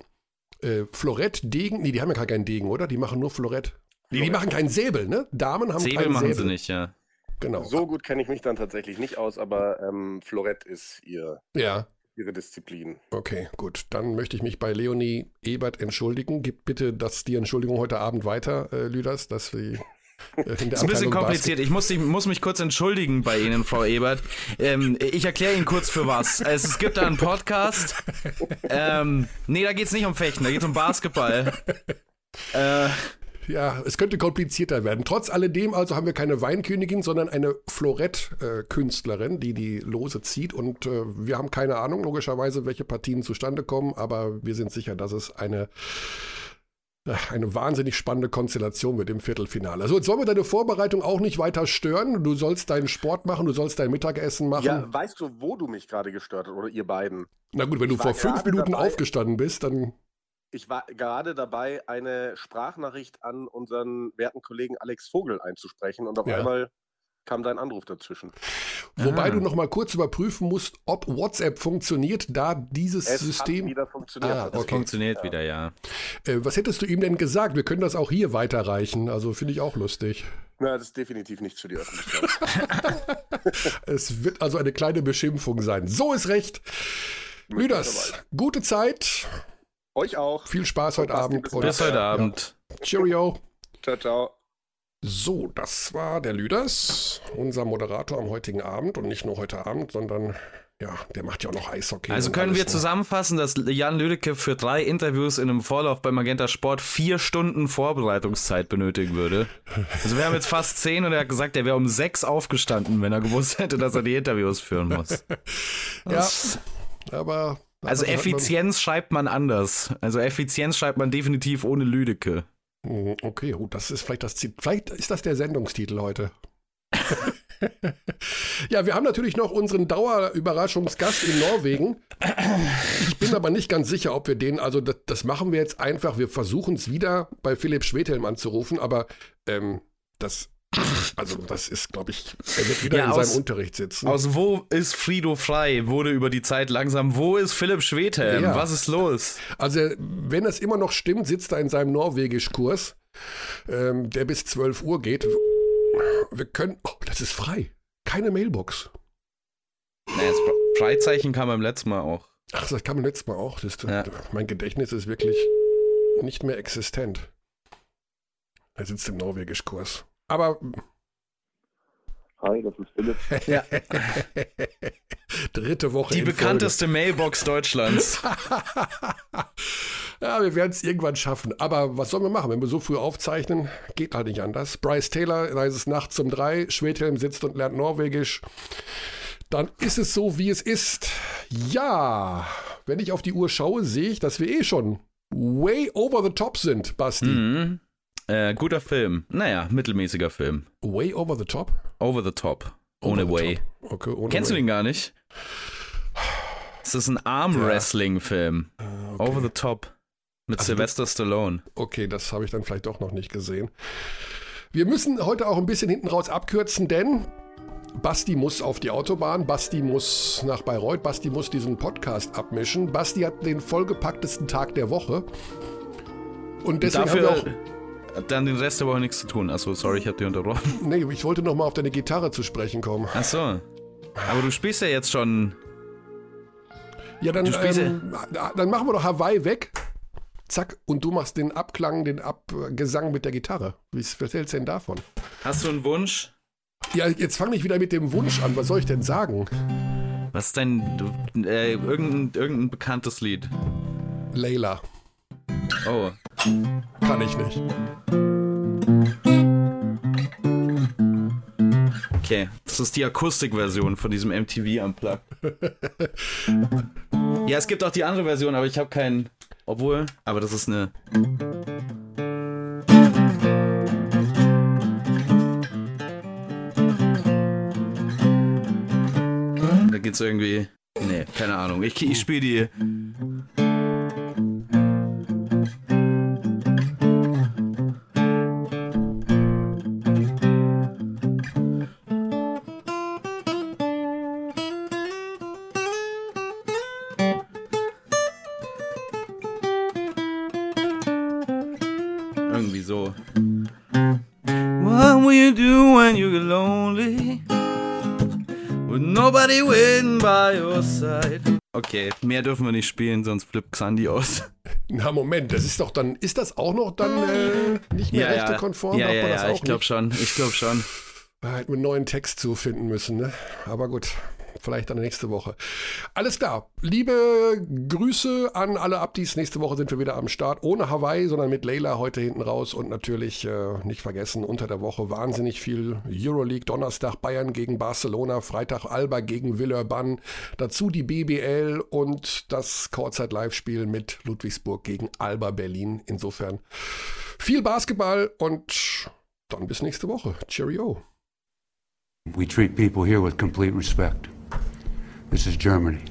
Äh, Florett, Degen, nee, die haben ja gar keinen Degen, oder? Die machen nur Florett. Nee, die machen keinen Säbel, ne? Damen haben Säbel keinen machen Säbel. sie nicht, ja. Genau. So gut kenne ich mich dann tatsächlich nicht aus, aber ähm, Florett ist ihr, Ja, ihre Disziplin. okay, gut. Dann möchte ich mich bei Leonie Ebert entschuldigen. Gib bitte das, die Entschuldigung heute Abend weiter, äh, Lüders, dass der Ist ein bisschen Abteilung kompliziert. Ich muss, ich muss mich kurz entschuldigen bei Ihnen, Frau Ebert. Ähm, ich erkläre Ihnen kurz für was. Es, es gibt da einen Podcast. Ähm, nee, da geht's nicht um Fechten, da geht's um Basketball. Äh, Ja, es könnte komplizierter werden. Trotz alledem also haben wir keine Weinkönigin, sondern eine Florett-Künstlerin, die die Lose zieht. Und äh, wir haben keine Ahnung, logischerweise, welche Partien zustande kommen, aber wir sind sicher, dass es eine, äh, eine wahnsinnig spannende Konstellation wird im Viertelfinale. Also jetzt sollen wir deine Vorbereitung auch nicht weiter stören. Du sollst deinen Sport machen, du sollst dein Mittagessen machen. Ja, weißt du, wo du mich gerade gestört hast, oder ihr beiden? Na gut, wenn du ich war vor fünf Minuten dabei- aufgestanden bist, dann Ich war gerade dabei, eine Sprachnachricht an unseren werten Kollegen Alex Vogel einzusprechen und auf Ja. einmal kam dein Anruf dazwischen. Wobei Ah. du noch mal kurz überprüfen musst, ob WhatsApp funktioniert, da dieses Es System. hat wieder funktioniert. Ah, okay. funktioniert wieder, ja. Äh, was hättest du ihm denn gesagt? Wir können das auch hier weiterreichen. Also finde ich auch lustig. Na, das ist definitiv nichts für die Öffentlichkeit. Es wird also eine kleine Beschimpfung sein. So ist recht. Lüders, gute Zeit. Euch auch. Viel Spaß heute Abend. bis heute Abend. Cheerio. Ciao, ciao. So, das war der Lüders, unser Moderator am heutigen Abend. Und nicht nur heute Abend, sondern ja, der macht ja auch noch Eishockey. Also können wir zusammenfassen, dass Jan Lüdecke für drei Interviews in einem Vorlauf bei Magenta Sport vier Stunden Vorbereitungszeit benötigen würde. Also wir haben jetzt fast zehn und er hat gesagt, er wäre um sechs aufgestanden, wenn er gewusst hätte, dass er die Interviews führen muss. Ja, aber. Also das man- Effizienz schreibt man anders. Also Effizienz schreibt man definitiv ohne Lüdecke. Mhm, Okay, gut, das ist vielleicht das Ziel. Vielleicht ist das der Sendungstitel heute. ja, wir haben natürlich noch unseren Dauerüberraschungsgast in Norwegen. Ich bin aber nicht ganz sicher, ob wir den, also das, das machen wir jetzt einfach. Wir versuchen es wieder bei Philipp Schwedhelm anzurufen, aber ähm, das, also das ist, glaube ich, er wird wieder Ja, in aus- seinem Unterricht sitzen. Aus wo ist Frido frei? Wurde über die Zeit langsam. Wo ist Philipp Schwedhelm? Ja. Was ist los? Also, wenn das immer noch stimmt, sitzt er in seinem Norwegischkurs, ähm, der bis 12 Uhr geht. Wir können. Oh, das ist frei. Keine Mailbox. Naja, das Fre- Freizeichen kam beim letzten Mal auch. Ach, das kam beim letzten Mal auch. Das, Ja. Mein Gedächtnis ist wirklich nicht mehr existent. Er sitzt im Norwegischkurs. Aber Hi, das ist Philipp. Ja. dritte Woche. Die in bekannteste Mailbox Deutschlands. Folge. ja, wir werden es irgendwann schaffen. Aber was sollen wir machen? Wenn wir so früh aufzeichnen, geht halt nicht anders. Bryce Taylor, da ist es nachts um drei. Schwedhelm sitzt und lernt Norwegisch. Dann ist es so, wie es ist. Ja, wenn ich auf die Uhr schaue, sehe ich, dass wir eh schon way over the top sind, Basti. Mhm. Äh, guter Film. Naja, mittelmäßiger Film. Way over the top? Over the top. Ohne Over Way. top. Okay, ohne Kennst way. du den gar nicht? Es ist ein Arm-Wrestling-Film. Over the Top. Mit Also Sylvester Stallone. Okay, das habe ich dann vielleicht doch noch nicht gesehen. Wir müssen heute auch ein bisschen hinten raus abkürzen, denn Basti muss auf die Autobahn, Basti muss nach Bayreuth, Basti muss diesen Podcast abmischen. Basti hat den vollgepacktesten Tag der Woche. Und deswegen haben wir Dafür auch. Dann den Rest der Woche nichts zu tun. Achso, sorry, ich habe dir unterbrochen. Nee, ich wollte noch mal auf deine Gitarre zu sprechen kommen. Achso. Aber du spielst ja jetzt schon. Ja, dann, spielst ja- ähm, dann machen wir doch Hawaii weg. Zack, und du machst den Abklang, den Abgesang mit der Gitarre. Wie was hältst du denn davon? Hast du einen Wunsch? Ja, jetzt fange ich wieder mit dem Wunsch an. Was soll ich denn sagen? Was ist dein. du- Äh, irgendein, irgendein bekanntes Lied? Layla. Oh. Kann ich nicht. Okay, das ist die Akustikversion von diesem MTV Unplugged. ja, es gibt auch die andere Version, aber ich habe keinen. Obwohl, aber das ist eine. Da geht's irgendwie. Nee, keine Ahnung. Ich, ich spiele die. Okay, mehr dürfen wir nicht spielen, sonst flippt Xandi aus. Na Moment, das ist doch dann, ist das auch noch dann äh, nicht mehr rechtekonform? Ja, Darf ja, ja, auch ich glaube schon. Ich glaube schon. Da hätten wir einen neuen Text zu finden müssen, ne? Aber gut, vielleicht dann nächste Woche. Alles klar. Liebe Grüße an alle Abdis. Nächste Woche sind wir wieder am Start. Ohne Hawaii, sondern mit Leila heute hinten raus. Und natürlich äh, nicht vergessen, unter der Woche wahnsinnig viel Euroleague. Donnerstag Bayern gegen Barcelona, Freitag Alba gegen Villeurbanne. Dazu die BBL und das Kurzzeit Live-Spiel mit Ludwigsburg gegen Alba Berlin. Insofern viel Basketball und dann bis nächste Woche. Cheerio. We treat people here with complete respect. This is Germany.